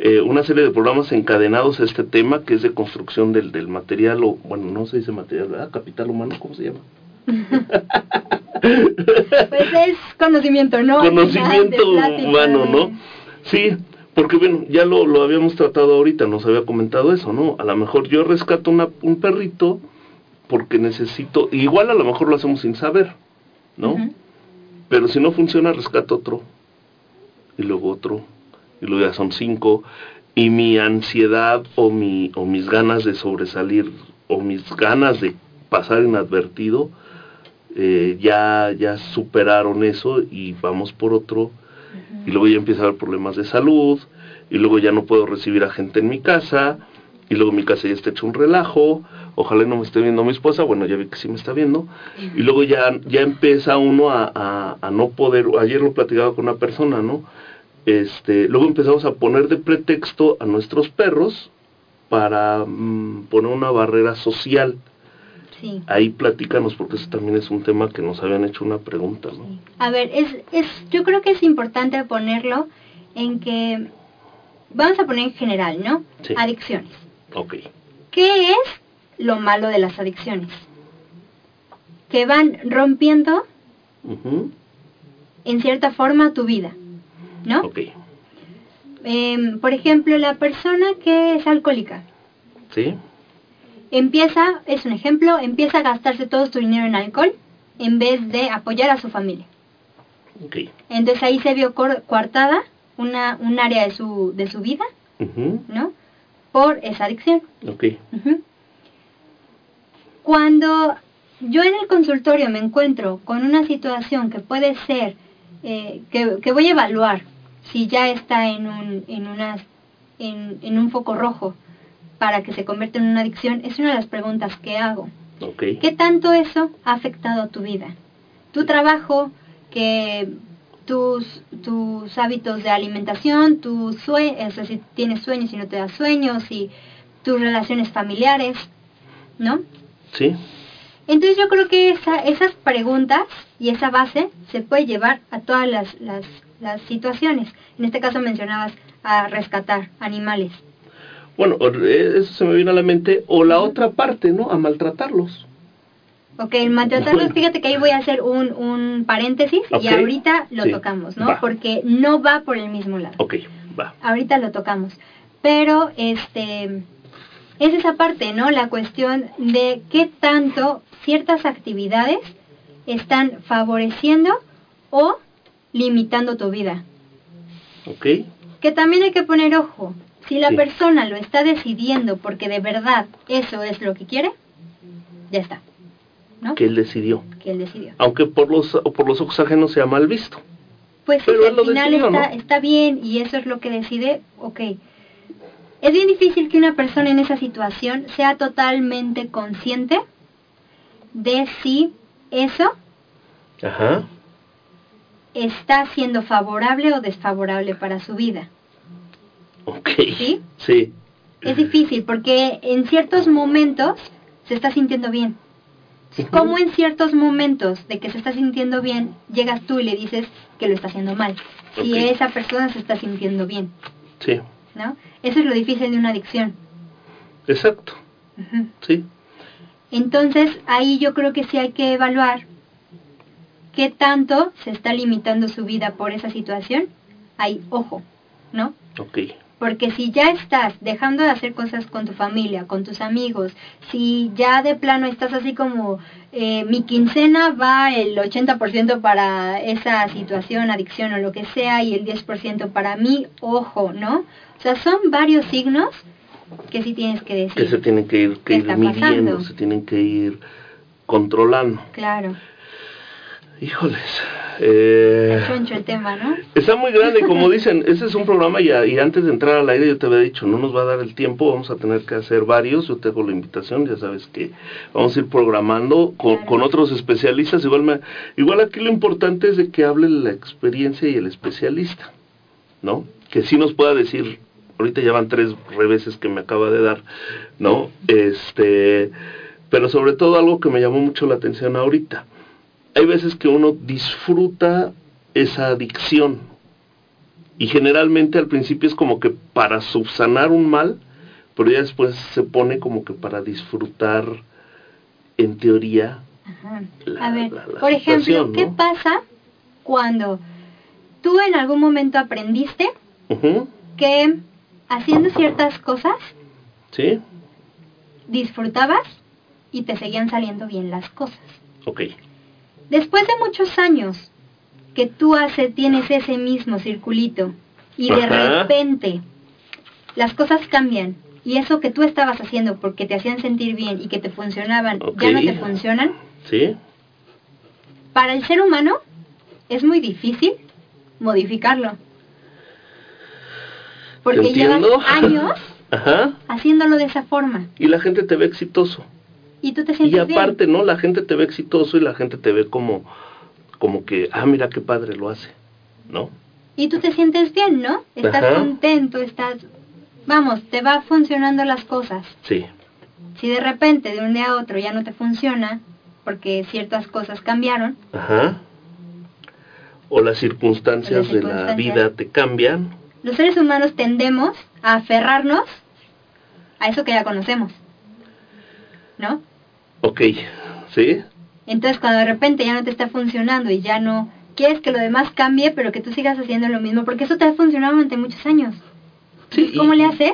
eh, una serie de programas encadenados a este tema, que es de construcción del, del material, o bueno, no se dice material, ¿verdad? Capital humano, ¿cómo se llama? [laughs] pues es conocimiento, ¿no? Conocimiento humano, ¿no? Sí, porque bueno, ya lo, lo habíamos tratado ahorita, nos había comentado eso, ¿no? A lo mejor yo rescato una, un perrito porque necesito, igual a lo mejor lo hacemos sin saber, ¿no? Pero si no funciona, rescato otro, y luego otro, y luego ya son cinco, y mi ansiedad o, mi, o mis ganas de sobresalir, o mis ganas de pasar inadvertido, eh, ya, ya superaron eso y vamos por otro, y luego ya empieza a haber problemas de salud, y luego ya no puedo recibir a gente en mi casa, y luego mi casa ya está hecho un relajo, ojalá no me esté viendo mi esposa, bueno, ya vi que sí me está viendo, y luego ya, ya empieza uno a, a, a no poder, ayer lo platicaba con una persona, ¿no? Este, luego empezamos a poner de pretexto a nuestros perros para mm, poner una barrera social. Sí. Ahí platícanos, porque eso también es un tema que nos habían hecho una pregunta, ¿no? A ver, es, es, yo creo que es importante ponerlo en que, vamos a poner en general, ¿no? Sí. Adicciones. Ok. ¿Qué es lo malo de las adicciones? Que van rompiendo en cierta forma tu vida, ¿no? Ok. Em, por ejemplo, la persona que es alcohólica ¿Sí? empieza, es un ejemplo, empieza a gastarse todo su dinero en alcohol en vez de apoyar a su familia. Ok. Entonces ahí se vio coartada una, un área de su, de su vida. ¿no? Por esa adicción. Ok. Ujú. Cuando yo en el consultorio me encuentro con una situación que puede ser, eh, que, que voy a evaluar si ya está en un, en, una, en, en un foco rojo para que se convierta en una adicción, es una de las preguntas que hago. ¿Qué tanto eso ha afectado a tu vida? Tu trabajo, que tus, tus hábitos de alimentación, tus sueños, si tienes sueños y no te das sueños, y tus relaciones familiares, ¿no? ¿Sí? Entonces yo creo que esa, esas preguntas y esa base se puede llevar a todas las, las, las situaciones. En este caso mencionabas a rescatar animales. Bueno, eh, eso se me viene a la mente. O la otra parte, ¿no? A maltratarlos. Ok, el maltratarlos, fíjate que ahí voy a hacer un, un paréntesis y ahorita lo Sí. tocamos, ¿no? Va. Porque no va por el mismo lado. Ok, va. Ahorita lo tocamos. Pero, este, es esa parte, ¿no? La cuestión de qué tanto ciertas actividades están favoreciendo o limitando tu vida. Ok. Que también hay que poner ojo. Si la Sí. persona lo está decidiendo porque de verdad eso es lo que quiere, ya está. ¿No? Que él decidió. Que él decidió. Aunque por los, por los ojos ajenos sea mal visto. Pues Pero si él lo al final decidió, está, ¿no? está bien y eso es lo que decide, ok. Es bien difícil que una persona en esa situación sea totalmente consciente de si eso Ajá. está siendo favorable o desfavorable para su vida. Ok. ¿Sí? Sí. Es difícil porque en ciertos momentos se está sintiendo bien. Ujú. Como en ciertos momentos de que se está sintiendo bien, llegas tú y le dices que lo está haciendo mal. Si esa persona se está sintiendo bien, Sí. ¿No? Eso es lo difícil de una adicción. Exacto. Sí. Entonces, ahí yo creo que sí hay que evaluar qué tanto se está limitando su vida por esa situación. Ahí, ojo, ¿no? Ok. Porque si ya estás dejando de hacer cosas con tu familia, con tus amigos, si ya de plano estás así como eh, mi quincena va el 80% para esa situación, adicción o lo que sea y el 10% para mí, ojo, ¿no? O sea, son varios signos que sí tienes que decir. Que se tienen que ir, que ¿Qué ir midiendo, pasando? se tienen que ir controlando. Claro, Híjoles. Eh, choncho el tema, ¿no? Está muy grande como [laughs] dicen, ese es un programa y, a- y antes de entrar al aire yo te había dicho, no nos va a dar el tiempo, vamos a tener que hacer varios, yo te hago la invitación, ya sabes que vamos a ir programando con, Claro. con otros especialistas, igual, me, igual aquí lo importante es de que hable la experiencia y el especialista, ¿no? Que sí nos pueda decir, ahorita ya van tres reveses que me acaba de dar, ¿no? Este, pero sobre todo algo que me llamó mucho la atención ahorita, hay veces que uno disfruta esa adicción, Y generalmente al principio es como que para subsanar un mal, pero ya después se pone como que para disfrutar, en teoría, Ajá. la- A ver, la- la por ejemplo, ¿qué pasa cuando tú en algún momento aprendiste que haciendo ciertas cosas ¿Sí? disfrutabas y te seguían saliendo bien las cosas? Ok. Después de muchos años que tú haces, tienes ese mismo circulito y de Ajá. repente las cosas cambian y eso que tú estabas haciendo porque te hacían sentir bien y que te funcionaban ya no te funcionan, ¿Sí? para el ser humano es muy difícil modificarlo. Porque llevas ¿Entiendo? años [laughs] Ajá. haciéndolo de esa forma Y la gente te ve exitoso. y tú te Y sientes aparte, bien. ¿no? La gente te ve exitoso y la gente te ve como, como que, ah, mira qué padre lo hace, ¿no? Y tú te sientes bien, ¿no? Estás Ajá. contento, estás... Vamos, te va funcionando las cosas. Sí. Si de repente de un día a otro ya no te funciona, porque ciertas cosas cambiaron, Ajá. O las circunstancias, Las de la circunstancias. vida te cambian. Los seres humanos tendemos a aferrarnos a eso que ya conocemos. ¿No? Ok. ¿Sí? Entonces cuando de repente ya no te está funcionando y ya no quieres que lo demás cambie, pero que tú sigas haciendo lo mismo, porque eso te ha funcionado durante muchos años. Sí. ¿Cómo le haces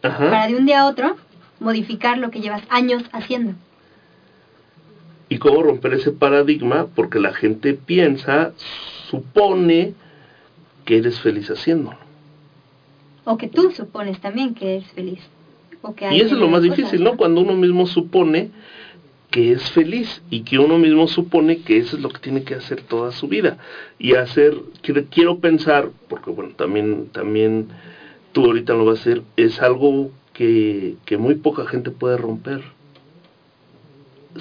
para Ajá. de un día a otro modificar lo que llevas años haciendo? Y cómo romper ese paradigma, porque la gente piensa, supone que eres feliz haciéndolo. O que tú supones también que eres feliz. O que Y hay eso es lo más cosas, difícil, ¿no? Cuando uno mismo supone que es feliz y que uno mismo supone que eso es lo que tiene que hacer toda su vida. Y hacer, quiero, quiero pensar, porque bueno, también, también tú ahorita lo vas a hacer, es algo que, que muy poca gente puede romper.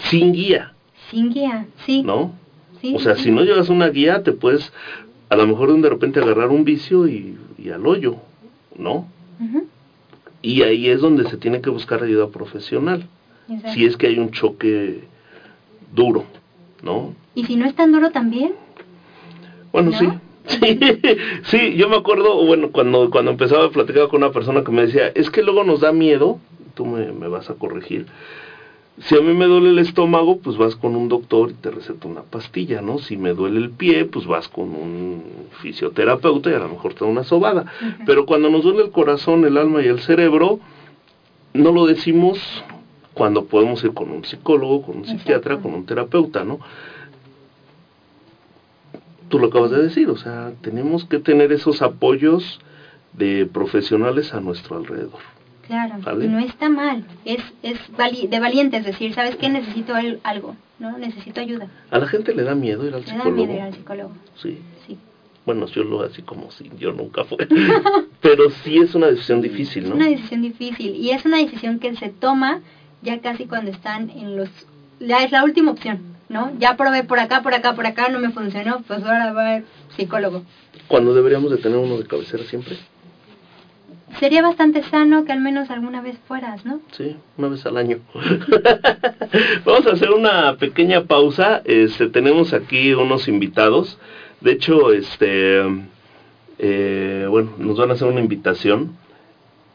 Sin guía, Sin guía, sí. ¿no? sí, O sea, sí. si no llevas una guía, te puedes a lo mejor de repente agarrar un vicio y, y al hoyo, ¿no? Y ahí es donde se tiene que buscar ayuda profesional. exacto. si es que hay un choque duro, ¿no? Y si no es tan duro también, Bueno, ¿No? sí. [laughs] Sí, sí, yo me acuerdo, bueno, cuando, cuando empezaba a platicar con una persona que me decía, es que luego nos da miedo, tú me, me vas a corregir, si a mí me duele el estómago, pues vas con un doctor y te receta una pastilla, ¿no? Si me duele el pie, pues vas con un fisioterapeuta y a lo mejor te da una sobada. Pero cuando nos duele el corazón, el alma y el cerebro, no lo decimos cuando podemos ir con un psicólogo, con un psiquiatra, Exacto. con un terapeuta, ¿no? Tú lo acabas de decir, o sea, tenemos que tener esos apoyos de profesionales a nuestro alrededor. Claro, ¿Vale? y no está mal. Es, es vali- de valientes decir, ¿sabes qué? Necesito al- algo, ¿no? Necesito ayuda. A la gente le da miedo ir al da psicólogo. miedo ir al psicólogo. Sí. Sí. Bueno, yo lo así como si yo nunca fue. [laughs] Pero sí es una decisión difícil, Es ¿no? una decisión difícil y es una decisión que se toma ya casi cuando están en los... Ya es la última opción, ¿no? Ya probé por acá, por acá, por acá, no me funcionó, pues ahora va al psicólogo. Cuando deberíamos de tener uno de cabecera siempre. Sería bastante sano que al menos alguna vez fueras, ¿no? Sí, una vez al año. [laughs] Vamos a hacer una pequeña pausa. Este, tenemos aquí unos invitados. De hecho, este, eh, bueno, nos van a hacer una invitación.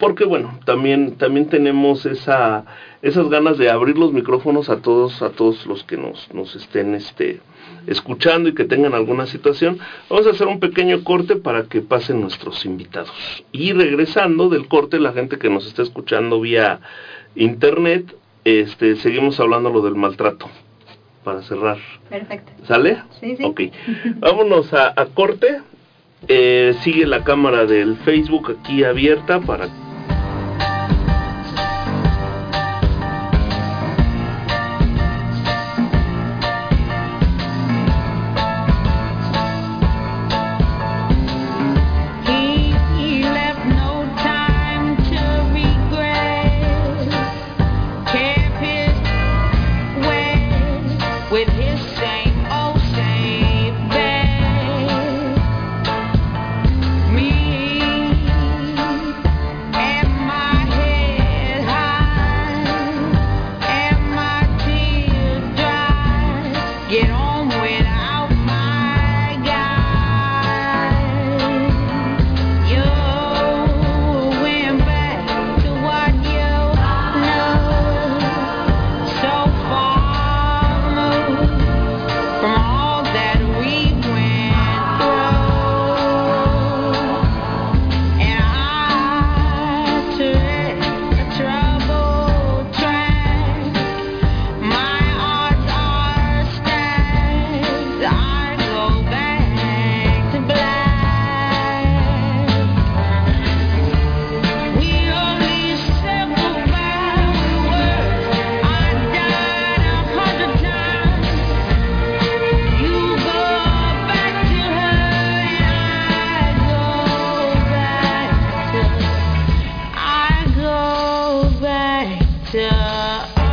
Porque bueno, también también tenemos esa esas ganas de abrir los micrófonos a todos a todos los que nos nos estén este escuchando y que tengan alguna situación. Vamos a hacer un pequeño corte para que pasen nuestros invitados. Y regresando del corte, la gente que nos está escuchando vía internet, este seguimos hablando lo del maltrato para cerrar. Perfecto. ¿Sale? Sí, sí. Ok. Vámonos a, a corte. Eh, sigue la cámara del Facebook aquí abierta para Uh...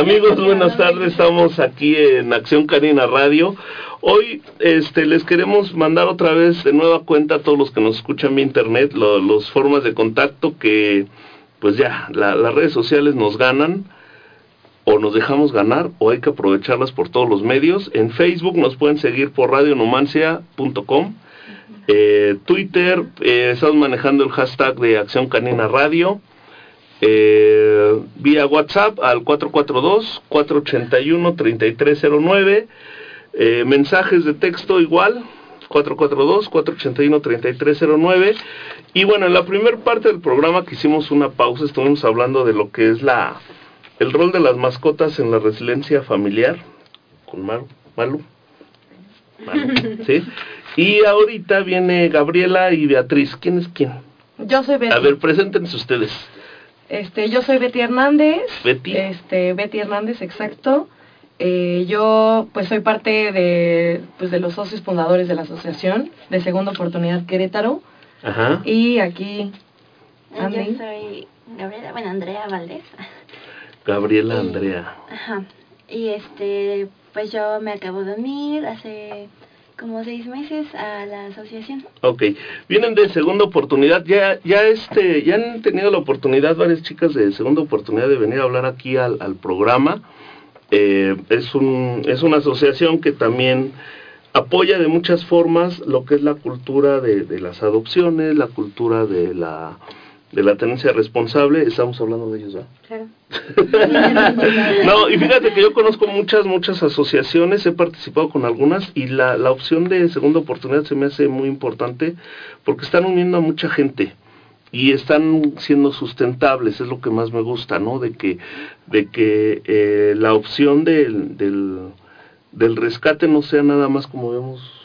amigos, buenas tardes. Estamos aquí en Acción Canina Radio. Hoy este, les queremos mandar otra vez de nueva cuenta a todos los que nos escuchan vía internet las formas de contacto que, pues ya, la- las redes sociales nos ganan o nos dejamos ganar o hay que aprovecharlas por todos los medios. En Facebook nos pueden seguir por radionomancia.com. Eh, Twitter, eh, estamos manejando el hashtag de Acción Canina Radio. Eh, vía WhatsApp al 442-481-3309. Eh, mensajes de texto igual, 442-481-3309. Y bueno, en la primera parte del programa que hicimos una pausa, estuvimos hablando de lo que es la el rol de las mascotas en la resiliencia familiar con Maru. Malu. Malu, [laughs] ¿sí? Y ahorita viene Gabriela y Beatriz. ¿Quién es quién? Yo soy Betty. A ver, preséntense ustedes. Este, yo soy Betty Hernández. Betty. Este, Betty Hernández, exacto. Eh, yo, pues, soy parte de, pues, de los socios fundadores de la asociación de Segunda Oportunidad Querétaro. Ajá. Y aquí, Yo Andy. soy Gabriela, bueno, Andrea Valdés. Gabriela Y- Andrea. Ajá. Y este, pues yo me acabo de unir hace como seis meses a la asociación. Ok, vienen de segunda oportunidad, ya, ya este, ya han tenido la oportunidad varias chicas de segunda oportunidad de venir a hablar aquí al, programa. Eh, es un, es una asociación que también apoya de muchas formas lo que es la cultura de, de las adopciones, la cultura de la de la tenencia responsable, estamos hablando de ellos, ¿verdad? Claro. [laughs] No, y fíjate que yo conozco muchas, muchas asociaciones, he participado con algunas y la, la opción de segunda oportunidad se me hace muy importante porque están uniendo a mucha gente y están siendo sustentables, es lo que más me gusta, ¿no? De que, de que eh, la opción del, del, del rescate no sea nada más como hemos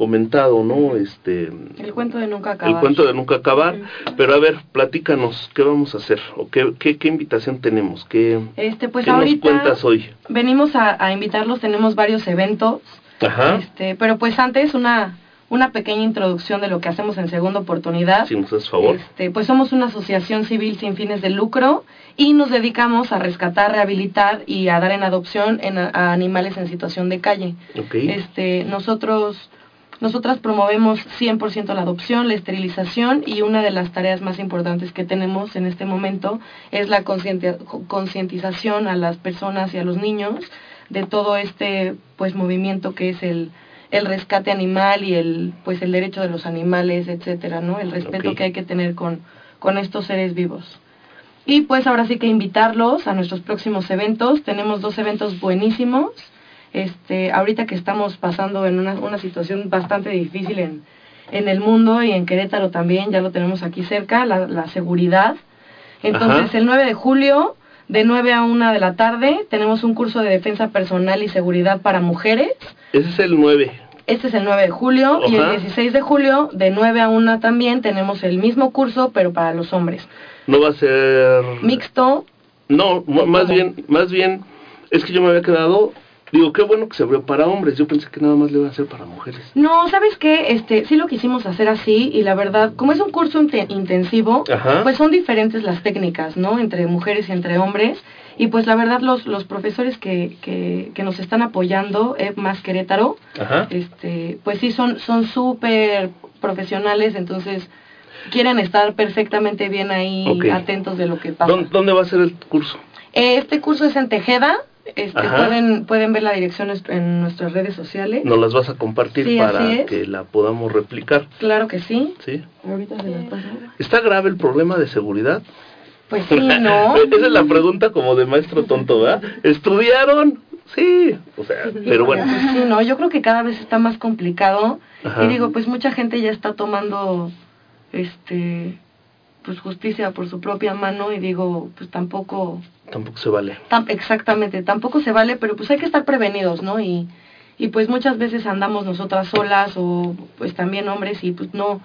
comentado, ¿no? Este, el cuento de nunca acabar. el cuento de nunca acabar. Pero a ver, platícanos, ¿qué vamos a hacer? ¿O qué, qué, qué invitación tenemos? ¿Qué, Este, pues qué ahorita nos cuentas hoy? venimos a, a invitarlos, tenemos varios eventos. Ajá. Este, pero pues antes una, una pequeña introducción de lo que hacemos en Segunda Oportunidad. Si nos haces favor. Este, pues somos una asociación civil sin fines de lucro y nos dedicamos a rescatar, rehabilitar y a dar en adopción en, a, animales en situación de calle. Ok. Este, nosotros, nosotras promovemos 100% la adopción, la esterilización y una de las tareas más importantes que tenemos en este momento es la concienti- concientización a las personas y a los niños de todo este pues movimiento que es el el rescate animal y el pues el derecho de los animales, etcétera, ¿no? El respeto que hay que tener con con estos seres vivos. Y pues ahora sí que invitarlos a nuestros próximos eventos. Tenemos dos eventos buenísimos. Este, ahorita que estamos pasando en una, una situación bastante difícil en, en el mundo y en Querétaro también, ya lo tenemos aquí cerca, la, la seguridad. Entonces, Ajá. el 9 de julio, de 9 a 1 de la tarde, tenemos un curso de defensa personal y seguridad para mujeres. Ese es el 9. Este es el 9 de julio y el Ajá. 16 de julio, de 9 a 1 también, tenemos el mismo curso, pero para los hombres. No va a ser... Mixto, No, más bien, más bien, es que yo me había quedado... Digo, qué bueno que se abrió para hombres. Yo pensé que nada más le iba a hacer para mujeres. No, ¿sabes qué? Este, sí lo quisimos hacer así y la verdad, como es un curso inte- intensivo, Ajá. pues son diferentes las técnicas, ¿no? Entre mujeres y entre hombres. Y pues la verdad, los, los profesores que, que, que nos están apoyando, eh, más Querétaro, Ajá. este, pues sí son son súper profesionales, entonces quieren estar perfectamente bien ahí, atentos de lo que pasa. ¿Dónde, dónde va a ser el curso? Eh, Este curso es en Tejeda, este, pueden, pueden ver la dirección en nuestras redes sociales. Nos las vas a compartir Sí, para es. que la podamos replicar. Claro que sí. ¿Sí? Ahorita se las paso. ¿Está grave el problema de seguridad? Pues sí, ¿no? [laughs] Esa es la pregunta como de maestro tonto, ¿verdad? ¿Estudiaron? Sí. O sea, pero bueno. Pues sí, no, yo creo que cada vez está más complicado. Ajá. Y digo, pues mucha gente ya está tomando, este, pues justicia por su propia mano y digo, pues tampoco, Tampoco se vale. tam- exactamente, tampoco se vale, pero pues hay que estar prevenidos, ¿no? Y, y pues muchas veces andamos nosotras solas o pues también hombres y pues no,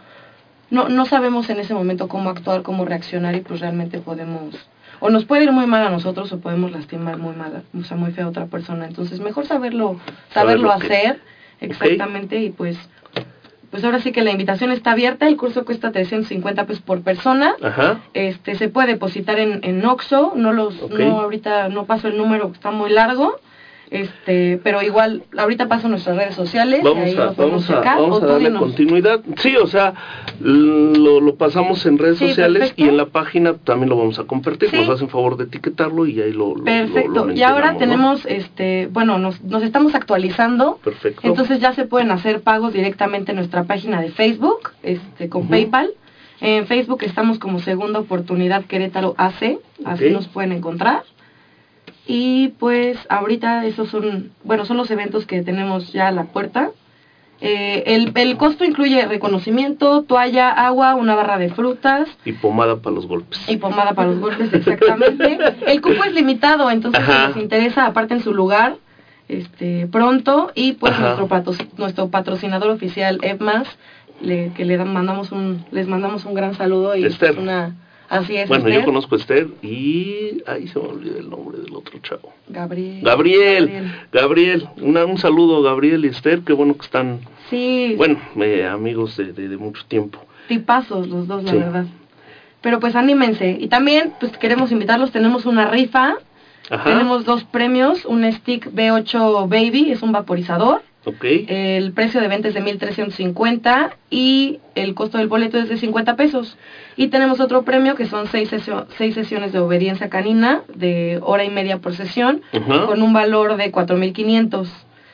no, no sabemos en ese momento cómo actuar, cómo reaccionar y pues realmente podemos, o nos puede ir muy mal a nosotros o podemos lastimar muy mal, o sea, muy fea a otra persona. Entonces mejor saberlo, Saber saberlo que- hacer exactamente y pues pues ahora sí que la invitación está abierta, el curso cuesta 350 pesos por persona. Ajá. Este se puede depositar en, en Oxxo, no los no ahorita no paso el número, está muy largo. Este, pero igual ahorita paso nuestras redes sociales y Vamos ahí a, podemos vamos a, checar. vamos a darle dinos. continuidad. Sí, o sea, lo, lo pasamos en redes Sí, sociales perfecto. y en la página también lo vamos a compartir. Sí. Nos hacen favor de etiquetarlo y ahí lo, lo- Perfecto. lo y ahora mencionamos, ¿no? tenemos este, bueno, nos nos estamos actualizando. Perfecto. Entonces ya se pueden hacer pagos directamente en nuestra página de Facebook, este, con Ujú. PayPal. En Facebook estamos como Segunda Oportunidad Querétaro AC, así Ok. nos pueden encontrar. Y pues ahorita esos son, bueno, son los eventos que tenemos ya a la puerta. Eh, el, el costo incluye reconocimiento, toalla, agua, una barra de frutas y pomada para los golpes. y pomada para los golpes, exactamente. [laughs] El cupo es limitado, entonces Ajá. si les interesa, aparten su lugar este pronto y pues Ajá. nuestro patro- nuestro patrocinador oficial EPMAS le, que le mandamos un les mandamos un gran saludo y Esther. una así es bueno, yo conozco a Esther y ahí se me olvidó el nombre del otro chavo. Gabriel. Gabriel, Gabriel, una- un saludo Gabriel y Esther, qué bueno que están, sí. bueno, eh, amigos de, de, de mucho tiempo. tipazos los dos la Sí. verdad. Pero pues anímense. Y también pues queremos invitarlos. Tenemos una rifa. Ajá, tenemos dos premios. Un stick B8 Baby es un vaporizador ok, El precio de venta es de 1.350 y el costo del boleto es de 50 pesos. Y tenemos otro premio que son seis, sesio- seis sesiones de obediencia canina de hora y media por sesión con un valor de 4.500.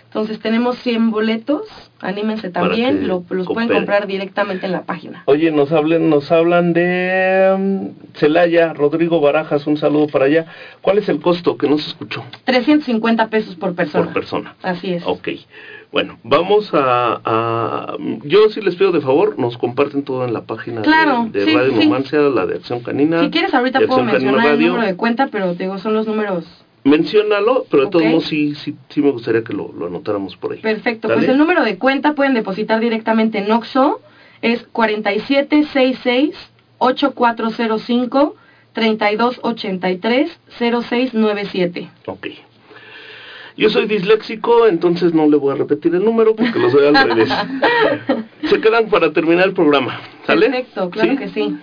Entonces tenemos 100 boletos, anímense también, lo- los pueden comprar directamente en la página. Oye, nos hablan, nos hablan de mm, Celaya, Rodrigo Barajas, un saludo para allá. ¿Cuál es el costo que no se escuchó 350 pesos por persona. por persona? Así es. Ok. Bueno, vamos a, a- Yo sí les pido de favor, nos comparten todo en la página Claro, de, de sí, Radio sí. Numancia, la de Acción Canina. Si quieres ahorita puedo mencionar el número de cuenta, pero te digo, son los números Menciónalo, pero de todos Ok. modos sí, sí, sí me gustaría que lo, lo anotáramos por ahí. Perfecto, ¿Sale? pues el número de cuenta pueden depositar directamente en OXO, es 4766-8405 3283-0697. Ok. Yo soy disléxico, entonces no le voy a repetir el número porque lo soy al [laughs] revés. Se quedan para terminar el programa, ¿sale? Perfecto, claro ¿Sí? que sí.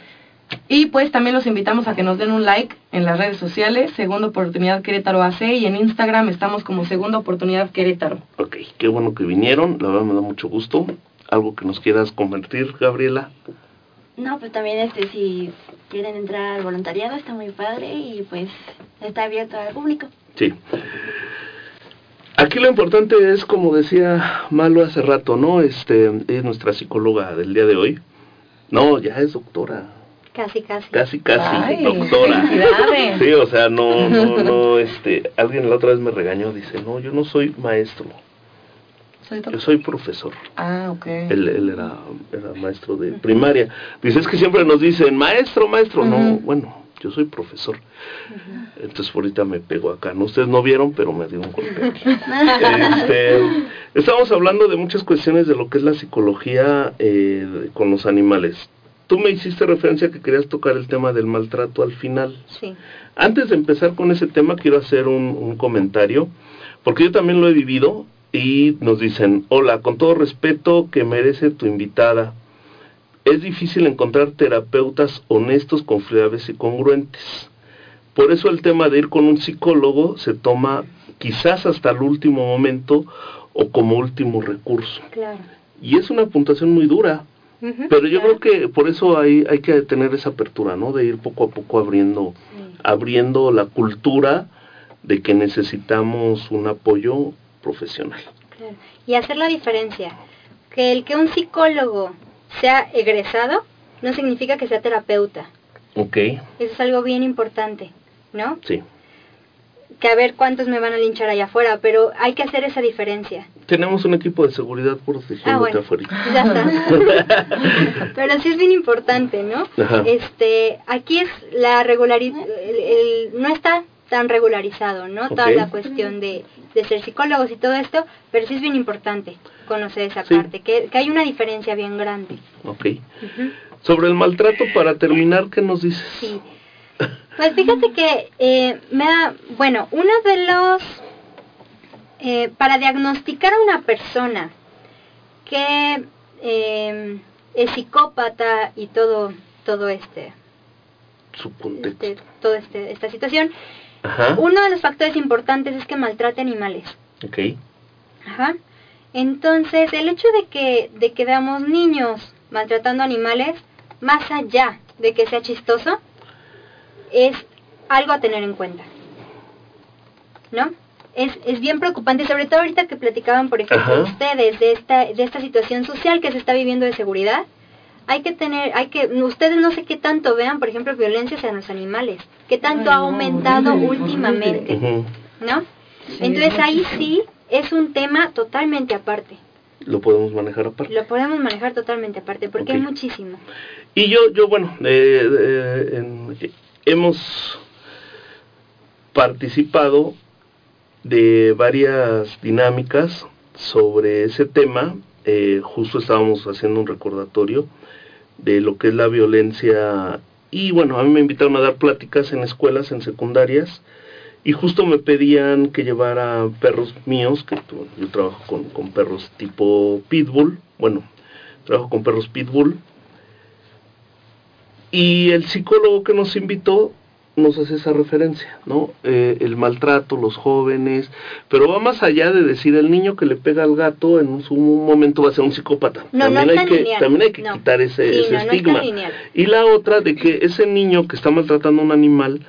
Y pues también los invitamos a que nos den un like en las redes sociales, Segunda Oportunidad Querétaro AC, y en Instagram estamos como Segunda Oportunidad Querétaro. Ok, qué bueno que vinieron, la verdad me da mucho gusto. ¿Algo que nos quieras convertir, Gabriela? No, pues también este si quieren entrar al voluntariado está muy padre y pues está abierto al público. Sí. Aquí lo importante es, como decía Malo hace rato, ¿no? Este, es nuestra psicóloga del día de hoy. No, ya es doctora. Casi, casi. Casi, casi, Ay, doctora. Sí, o sea, no, no, no, este, alguien la otra vez me regañó, dice, no, yo no soy maestro, Soy yo soy profesor. Ah, ok. Él, él era, era maestro de primaria. Dice, es que siempre nos dicen, maestro, maestro. No, bueno, yo soy profesor. Entonces ahorita me pegó acá. No, ustedes no vieron, pero me dio un golpe. [laughs] Este, estamos hablando de muchas cuestiones de lo que es la psicología eh, con los animales. Tú me hiciste referencia que querías tocar el tema del maltrato al final. Sí. Antes de empezar con ese tema, quiero hacer un, un comentario, porque yo también lo he vivido y nos dicen, hola, con todo respeto que merece tu invitada, es difícil encontrar terapeutas honestos, confiables y congruentes. Por eso el tema de ir con un psicólogo se toma quizás hasta el último momento o como último recurso. Claro. Y es una puntuación muy dura, pero yo claro. creo que por eso hay, hay que tener esa apertura, ¿no? De ir poco a poco abriendo, abriendo la cultura de que necesitamos un apoyo profesional. Claro. Y hacer la diferencia. Que el que un psicólogo sea egresado no significa que sea terapeuta. Ok, Eso es algo bien importante, ¿no? sí. Que a ver cuántos me van a linchar allá afuera, pero hay que hacer esa diferencia. Tenemos un equipo de seguridad protegiéndote Ah, bueno. afuera. Ya está. [laughs] Pero sí es bien importante, ¿no? Ajá. Este, aquí es la regularidad, no está tan regularizado, ¿no? Toda la cuestión de, de ser psicólogos y todo esto, pero sí es bien importante conocer esa Sí. parte, que, que hay una diferencia bien grande. Ok. Sobre el maltrato, para terminar, ¿qué nos dices? Sí. Pues fíjate que eh, me da, bueno, uno de los, eh, para diagnosticar a una persona que eh, es psicópata y todo, todo este, Su contexto. este, toda este, esta situación. Ajá. Uno de los factores importantes es que maltrate animales. Ok. Ajá. Entonces, el hecho de que, de que veamos niños maltratando animales, más allá de que sea chistoso, es algo a tener en cuenta. ¿No? Es, es bien preocupante, sobre todo ahorita que platicaban, por ejemplo, Ajá. ustedes de esta, de esta situación social que se está viviendo de seguridad. Hay que tener, hay que, ustedes no sé qué tanto vean, por ejemplo, violencia hacia los animales, qué tanto Ay, ha no, aumentado horrible, últimamente. ¿no? Sí, Entonces ahí sí es un tema totalmente aparte. Lo podemos manejar aparte. Lo podemos manejar totalmente aparte porque hay Ok. muchísimo. Y yo, yo bueno, eh, eh, en- eh, hemos participado de varias dinámicas sobre ese tema. Eh, justo estábamos haciendo un recordatorio de lo que es la violencia. Y bueno, a mí me invitaron a dar pláticas en escuelas, en secundarias, y justo me pedían que llevara perros míos, que yo trabajo con, con perros tipo pitbull, bueno, trabajo con perros pitbull, y el psicólogo que nos invitó nos hace esa referencia, ¿no? Eh, el maltrato, los jóvenes, pero va más allá de decir el niño que le pega al gato en su momento va a ser un psicópata. No, también no es hay que lineal, también hay que no. quitar ese, Sí, no, estigma. y la otra de que ese niño que está maltratando a un animal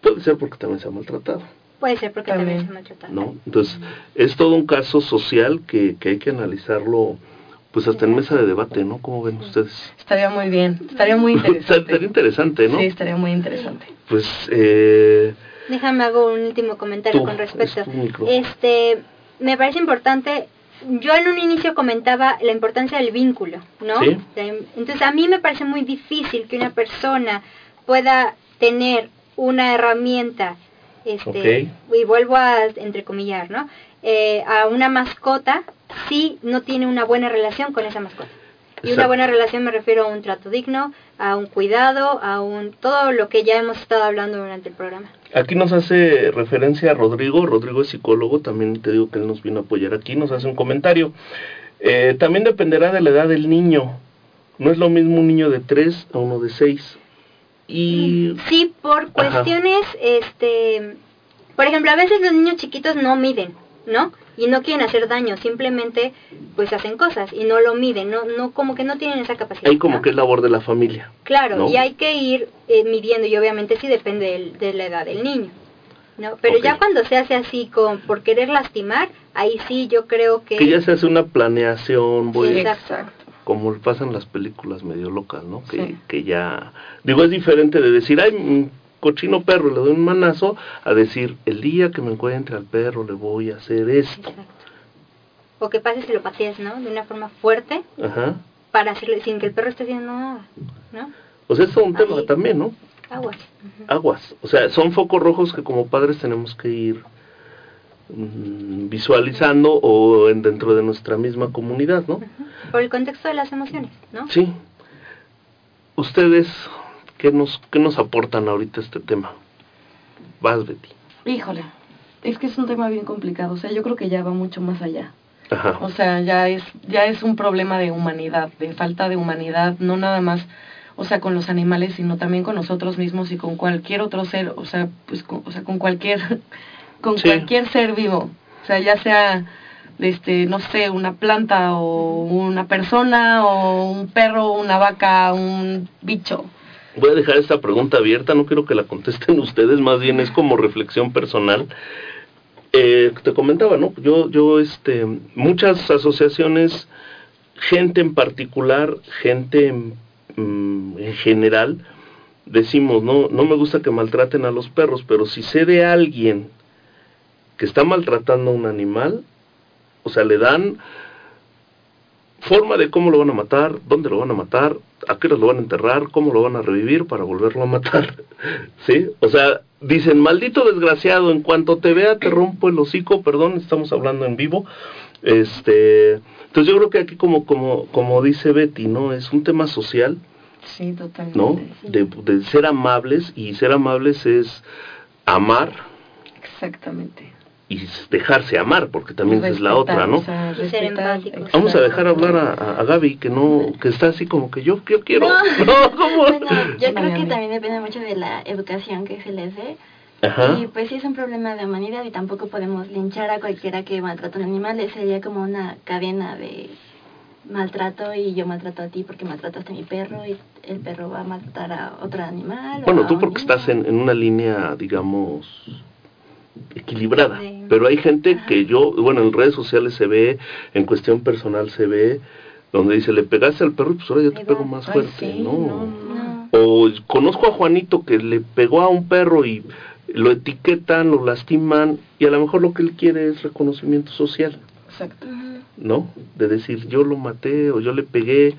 puede ser porque también se ha maltratado, Puede ser porque también, También. se maltrata. ¿no? Entonces, es todo un caso social que, que hay que analizarlo pues hasta en mesa de debate, ¿no? ¿Cómo ven ustedes? Estaría muy bien, estaría muy [laughs] interesante. Estaría interesante, ¿no? Sí, estaría muy interesante. Pues, eh, Déjame hago un último comentario Tú, con respecto. es. Este, me parece importante. Yo en un inicio comentaba la importancia del vínculo, ¿no? Sí. Entonces a mí me parece muy difícil que una persona pueda tener una herramienta, este, y vuelvo a entrecomillar, ¿no? Eh, a una mascota si no tiene una buena relación con esa mascota. Y una buena relación me refiero a un trato digno, a un cuidado, a un todo lo que ya hemos estado hablando durante el programa. aquí nos hace referencia a Rodrigo, Rodrigo es psicólogo, también te digo que él nos vino a apoyar aquí, nos hace un comentario. Eh, también dependerá de la edad del niño, no es lo mismo un niño de 3 a uno de 6. Y Sí, por cuestiones, este, por ejemplo, a veces los niños chiquitos no miden, ¿no? Y no quieren hacer daño, simplemente pues hacen cosas y no lo miden, no, no como que no tienen esa capacidad. ahí como ¿no? que es labor de la familia. Claro, ¿no? y hay que ir eh, midiendo y obviamente sí depende del- de la edad del niño. ¿no? Pero ya cuando se hace así con por querer lastimar, ahí sí yo creo que, Que ya se hace una planeación, voy Sí, a- Exacto. como pasan las películas medio locas, ¿no? Que, Sí. que ya... Digo, es diferente de decir, ay, cochino perro, le doy un manazo, a decir, el día que me encuentre al perro le voy a hacer esto. Exacto. O que pase si lo pateas, ¿no? De una forma fuerte Ajá. para hacerle sin que el perro esté haciendo nada, ¿no? O sea, es un tema Ahí. también, ¿no? Aguas. Aguas. O sea, son focos rojos que como padres tenemos que ir mm, visualizando o en, dentro de nuestra misma comunidad, ¿no? Por el contexto de las emociones, ¿no? Sí. Ustedes, ¿qué nos, qué nos aportan ahorita este tema? Vas, Betty. Híjole, es que es un tema bien complicado, o sea, yo creo que ya va mucho más allá. Ajá. O sea, ya es ya es un problema de humanidad, de falta de humanidad, no nada más, o sea, con los animales, sino también con nosotros mismos y con cualquier otro ser, o sea, pues con, o sea, con cualquier [laughs] con Sí. cualquier ser vivo. O sea, ya sea este, no sé, una planta o una persona o un perro, una vaca, un bicho. Voy a dejar esta pregunta abierta, no quiero que la contesten [laughs] ustedes, más bien es como reflexión personal. Eh, te comentaba, ¿no? Yo, yo, este, muchas asociaciones, gente en particular, gente en, mm, en general, decimos, no, no me gusta que maltraten a los perros, pero si sé de alguien que está maltratando a un animal, o sea, le dan forma de cómo lo van a matar, dónde lo van a matar, a qué lo van a enterrar, cómo lo van a revivir para volverlo a matar. [laughs] ¿Sí? O sea, dicen, maldito desgraciado, en cuanto te vea te rompo el hocico, perdón, estamos hablando en vivo. Este, entonces yo creo que aquí como como como dice Betty, ¿no? Es un tema social, Sí, totalmente. ¿no? De, de ser amables y ser amables es amar, Exactamente. Y dejarse amar, porque también esa es la otra, ¿no? o sea, Y ser respetar. Vamos a dejar hablar a, a- Gaby, que no, que está así como que yo, yo quiero. No. [laughs] No, ¿cómo? Bueno, yo creo que también depende mucho de la educación que se les dé. Ajá. Y pues sí es un problema de humanidad y tampoco podemos linchar a cualquiera que maltrata a un animal. Sería como una cadena de maltrato y yo maltrato a ti porque maltrataste a mi perro y el perro va a maltratar a otro animal. o Bueno, a tú porque niño. estás en, en una línea, digamos, equilibrada. Sí. Pero hay gente que yo, bueno, en redes sociales se ve, en cuestión personal se ve, donde dice, le pegaste al perro y pues ahora yo te pego más Ay, fuerte. sí, no. no, no. No. O conozco a Juanito que le pegó a un perro y lo etiquetan, lo lastiman, y a lo mejor lo que él quiere es reconocimiento social. Exacto. ¿no? De decir yo lo maté o yo le pegué,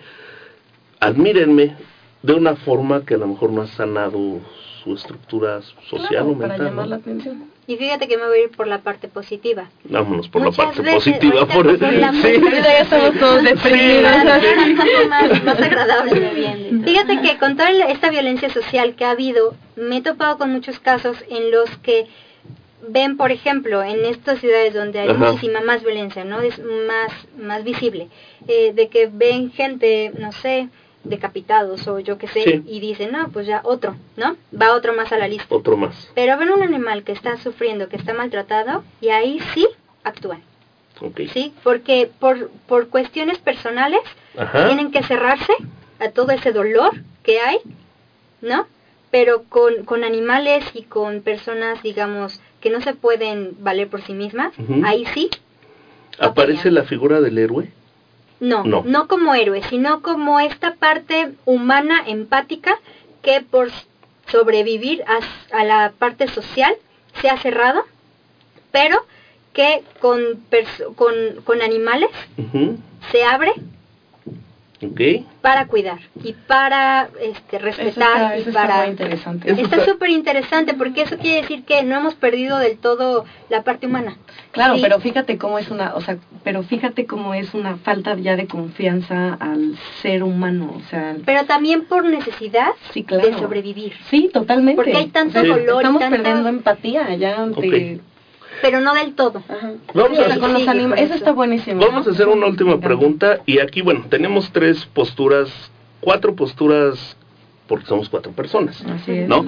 admírenme de una forma que a lo mejor no ha sanado su estructura social Claro, o para mental. llamar ¿no? la atención. Y fíjate que me voy a ir por la parte positiva. Vámonos por Muchas la parte veces, positiva. Por por la [laughs] sí. ya estamos todos deprimidos. Un poco más, más agradable de bien. Fíjate que con toda esta violencia social que ha habido, me he topado con muchos casos en los que ven, por ejemplo, en estas ciudades donde hay Ajá. muchísima más violencia, ¿no? Es más, más visible, eh, de que ven gente, no sé, decapitados o yo qué sé, Sí. y dicen, no, pues ya otro, ¿no? Va otro más a la lista. Otro más. Pero ven un animal que está sufriendo, que está maltratado, y ahí sí actúan, Ok. ¿sí? Porque por, por cuestiones personales Ajá. tienen que cerrarse a todo ese dolor que hay, ¿no? Pero con, con animales y con personas, digamos, que no se pueden valer por sí mismas, ahí sí, ¿Aparece la figura del héroe? No, No. no, como héroe, sino como esta parte humana, empática, que por sobrevivir a, a la parte social se ha cerrado, pero que con, con, con animales se abre Para cuidar y para este, Eso respetar está, y eso está para... muy interesante. Eso Está está- súper interesante porque eso quiere decir que no hemos perdido del todo la parte humana. Claro, Sí. pero fíjate cómo es una, o sea, pero fíjate cómo es una falta ya de confianza al ser humano, o sea, Pero también por necesidad sí, claro. de sobrevivir. Sí, totalmente. Porque hay tanto dolor y Estamos perdiendo empatía ya ante... Pero no del todo. Ajá. Vamos Sí, a- con los Sí, anim- por Eso está buenísimo. Vamos a hacer una última pregunta y aquí, bueno, tenemos tres posturas, cuatro posturas, porque somos cuatro personas. Así es. ¿no?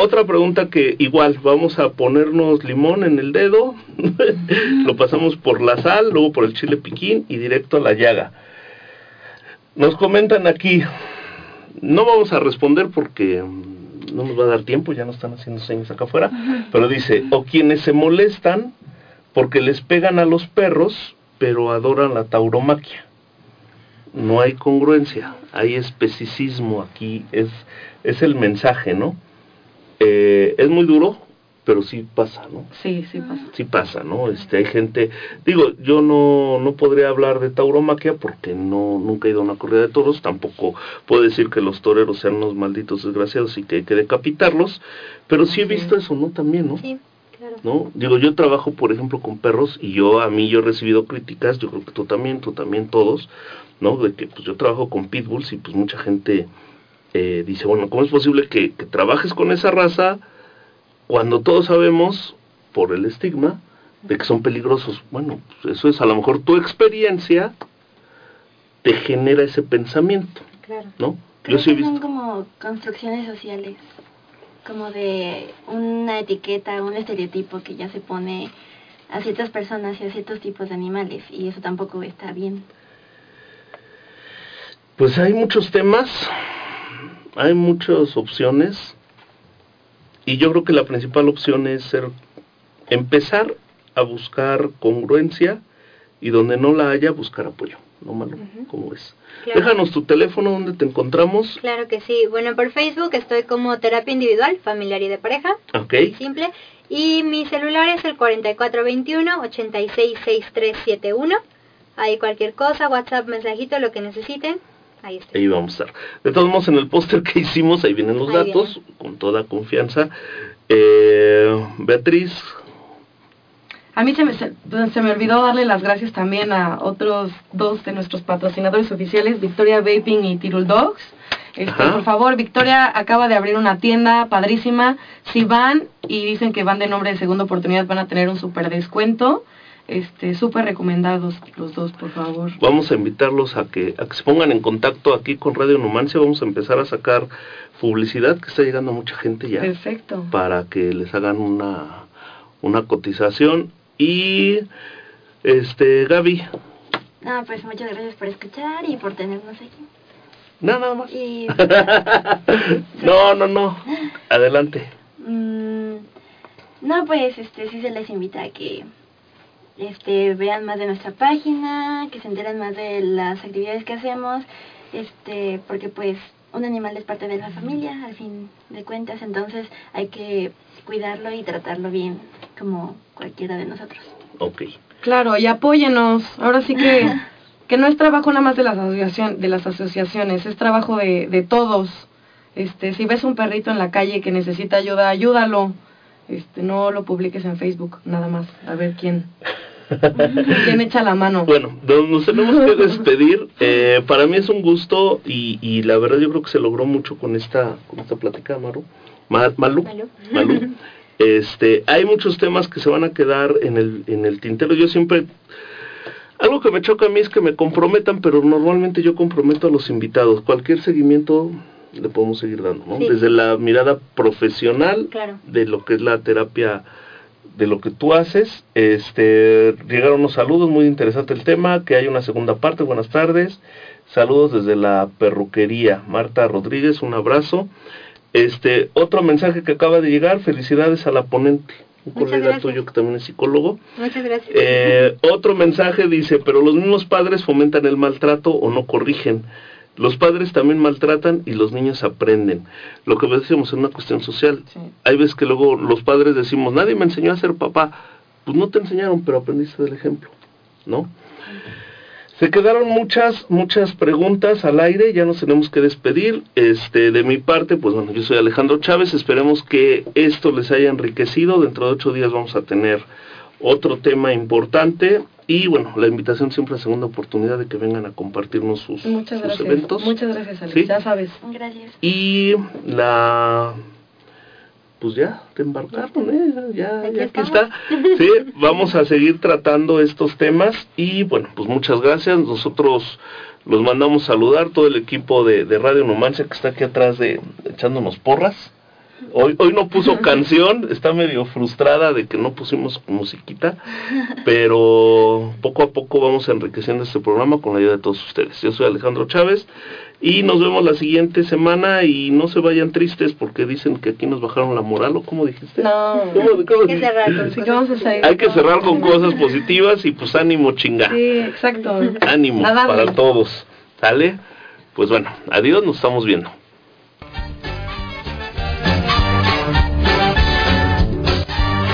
Otra pregunta que igual vamos a ponernos limón en el dedo, [laughs] lo pasamos por la sal, luego por el chile piquín y directo a la llaga. Nos comentan aquí, no vamos a responder porque mm, no nos va a dar tiempo, ya nos están haciendo señas acá afuera, pero dice, o quienes se molestan porque les pegan a los perros, pero adoran la tauromaquia. No hay congruencia, hay especicismo aquí, es, es el mensaje, ¿no? Eh, es muy duro, pero sí pasa, ¿no? Sí, sí pasa. Sí pasa, ¿no? Este, hay gente, digo, yo no, no podría hablar de tauromaquia porque no, nunca he ido a una corrida de toros, tampoco puedo decir que los toreros sean unos malditos desgraciados y que hay que decapitarlos, pero sí he Sí. visto eso, ¿no? También, ¿no? Sí, claro. ¿no? Digo, yo trabajo, por ejemplo, con perros y yo, a mí, yo he recibido críticas, yo creo que tú también, tú también, todos, ¿no? De que, pues, yo trabajo con pitbulls y, pues, mucha gente eh, dice, bueno, ¿cómo es posible que, que trabajes con esa raza cuando todos sabemos, por el estigma, de que son peligrosos? Bueno, pues, eso es, a lo mejor tu experiencia te genera ese pensamiento, Claro. ¿no? Yo sí he que son visto... como construcciones sociales, como de una etiqueta, un estereotipo que ya se pone a ciertas personas y a ciertos tipos de animales y eso tampoco está bien. Pues hay muchos temas, hay muchas opciones y yo creo que la principal opción es ser empezar a buscar congruencia y donde no la haya buscar apoyo, no malo, Ujú. como es. Claro. Déjanos tu teléfono donde te encontramos, Claro que sí. Bueno, por Facebook estoy como terapia individual, familiar y de pareja, ¿ok? simple. Y mi celular es el 4421-866371. Ahí cualquier cosa, WhatsApp, mensajito, lo que necesiten. Ahí estoy. Ahí vamos a estar. De todos modos, en el póster que hicimos, ahí vienen los Ahí datos, con toda confianza. Eh, Beatriz, A mí se me, se, se me olvidó darle las gracias también a otros dos de nuestros patrocinadores oficiales, Victoria Vaping y Tirul Dogs. Este, por favor, Victoria acaba de abrir una tienda padrísima. Si van y dicen que van de nombre de segunda oportunidad, van a tener un súper descuento. Este, súper recomendados los dos, por favor. Vamos a invitarlos a que, a que se pongan en contacto aquí con Radio Numancia. Vamos a empezar a sacar publicidad que está llegando a mucha gente ya Perfecto. para que les hagan una, una cotización. Y, este, Gaby, No, pues muchas gracias por escuchar y por tenernos aquí. no, nada más. Y [laughs] no, no, no. Adelante. mm, no, pues este sí se les invita a que este vean más de nuestra página, que se enteren más de las actividades que hacemos, este, porque pues un animal es parte de la familia, al fin de cuentas, entonces hay que cuidarlo y tratarlo bien, como cualquiera de nosotros. Ok. Claro, y apóyenos. Ahora sí que, [laughs] que no es trabajo nada más de las, asociación, de las asociaciones, es trabajo de, de todos. Este, si ves un perrito en la calle que necesita ayuda, ayúdalo. Este, no lo publiques en Facebook, nada más. A ver quién, [laughs] quién echa la mano. Bueno, nos nos tenemos que despedir. Eh, para mí es un gusto y, y la verdad yo creo que se logró mucho con esta, con esta plática, Maru. Ma- Malu. Malu. Malu. [laughs] Este, hay muchos temas que se van a quedar en el, en el tintero. Yo siempre, algo que me choca a mí es que me comprometan, pero normalmente yo comprometo a los invitados. Cualquier seguimiento le podemos seguir dando, ¿no? Sí. Desde la mirada profesional Claro. de lo que es la terapia de lo que tú haces. Este, llegaron unos saludos, muy interesante el tema, que hay una segunda parte, buenas tardes. Saludos desde la perruquería. Marta Rodríguez, un abrazo. Este, otro mensaje que acaba de llegar, felicidades a la ponente, un Muchas colega gracias. tuyo que también es psicólogo. Muchas gracias. Eh, otro mensaje dice, pero los mismos padres fomentan el maltrato o no corrigen. Los padres también maltratan y los niños aprenden. Lo que decíamos es una cuestión social. Sí. Hay veces que luego los padres decimos, nadie me enseñó a ser papá. Pues no te enseñaron, pero aprendiste del ejemplo, ¿no? Se quedaron muchas, muchas preguntas al aire, ya nos tenemos que despedir. Este, de mi parte, pues bueno, yo soy Alejandro Chávez, esperemos que esto les haya enriquecido. Dentro de ocho días vamos a tener otro tema importante y bueno, la invitación siempre a segunda oportunidad de que vengan a compartirnos sus, Muchas sus gracias. eventos. Muchas gracias, Alex. ¿Sí? Ya sabes. Gracias. Y la pues ya te embarcaron, ¿eh? ya, Aquí ya aquí estamos. está. Sí, vamos a seguir tratando estos temas y bueno, pues muchas gracias. Nosotros los mandamos saludar todo el equipo de, de Radio Numancia que está aquí atrás de echándonos porras. Hoy, hoy no puso [laughs] canción, está medio frustrada de que no pusimos musiquita, [laughs] pero poco a poco vamos enriqueciendo este programa con la ayuda de todos ustedes. Yo soy Alejandro Chávez y nos vemos la siguiente semana y no se vayan tristes porque dicen que aquí nos bajaron la moral o como dijiste. No. ¿Cómo- cómo Hay que cerrar con Sí, cosas. Hay que cerrar con cosas positivas y pues ánimo chinga. Sí, exacto. Ánimo para todos. ¿Sale? Pues bueno, adiós, nos estamos viendo.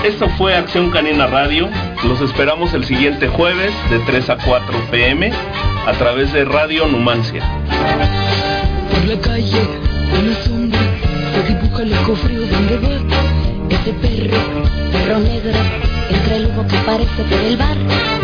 Esto fue Acción Canina Radio. Los esperamos el siguiente jueves de 3 a 4 pm a través de Radio Numancia. Por la calle, una sombra se dibuja el donde va ese perro, perro negro, entre el humo que aparece por el.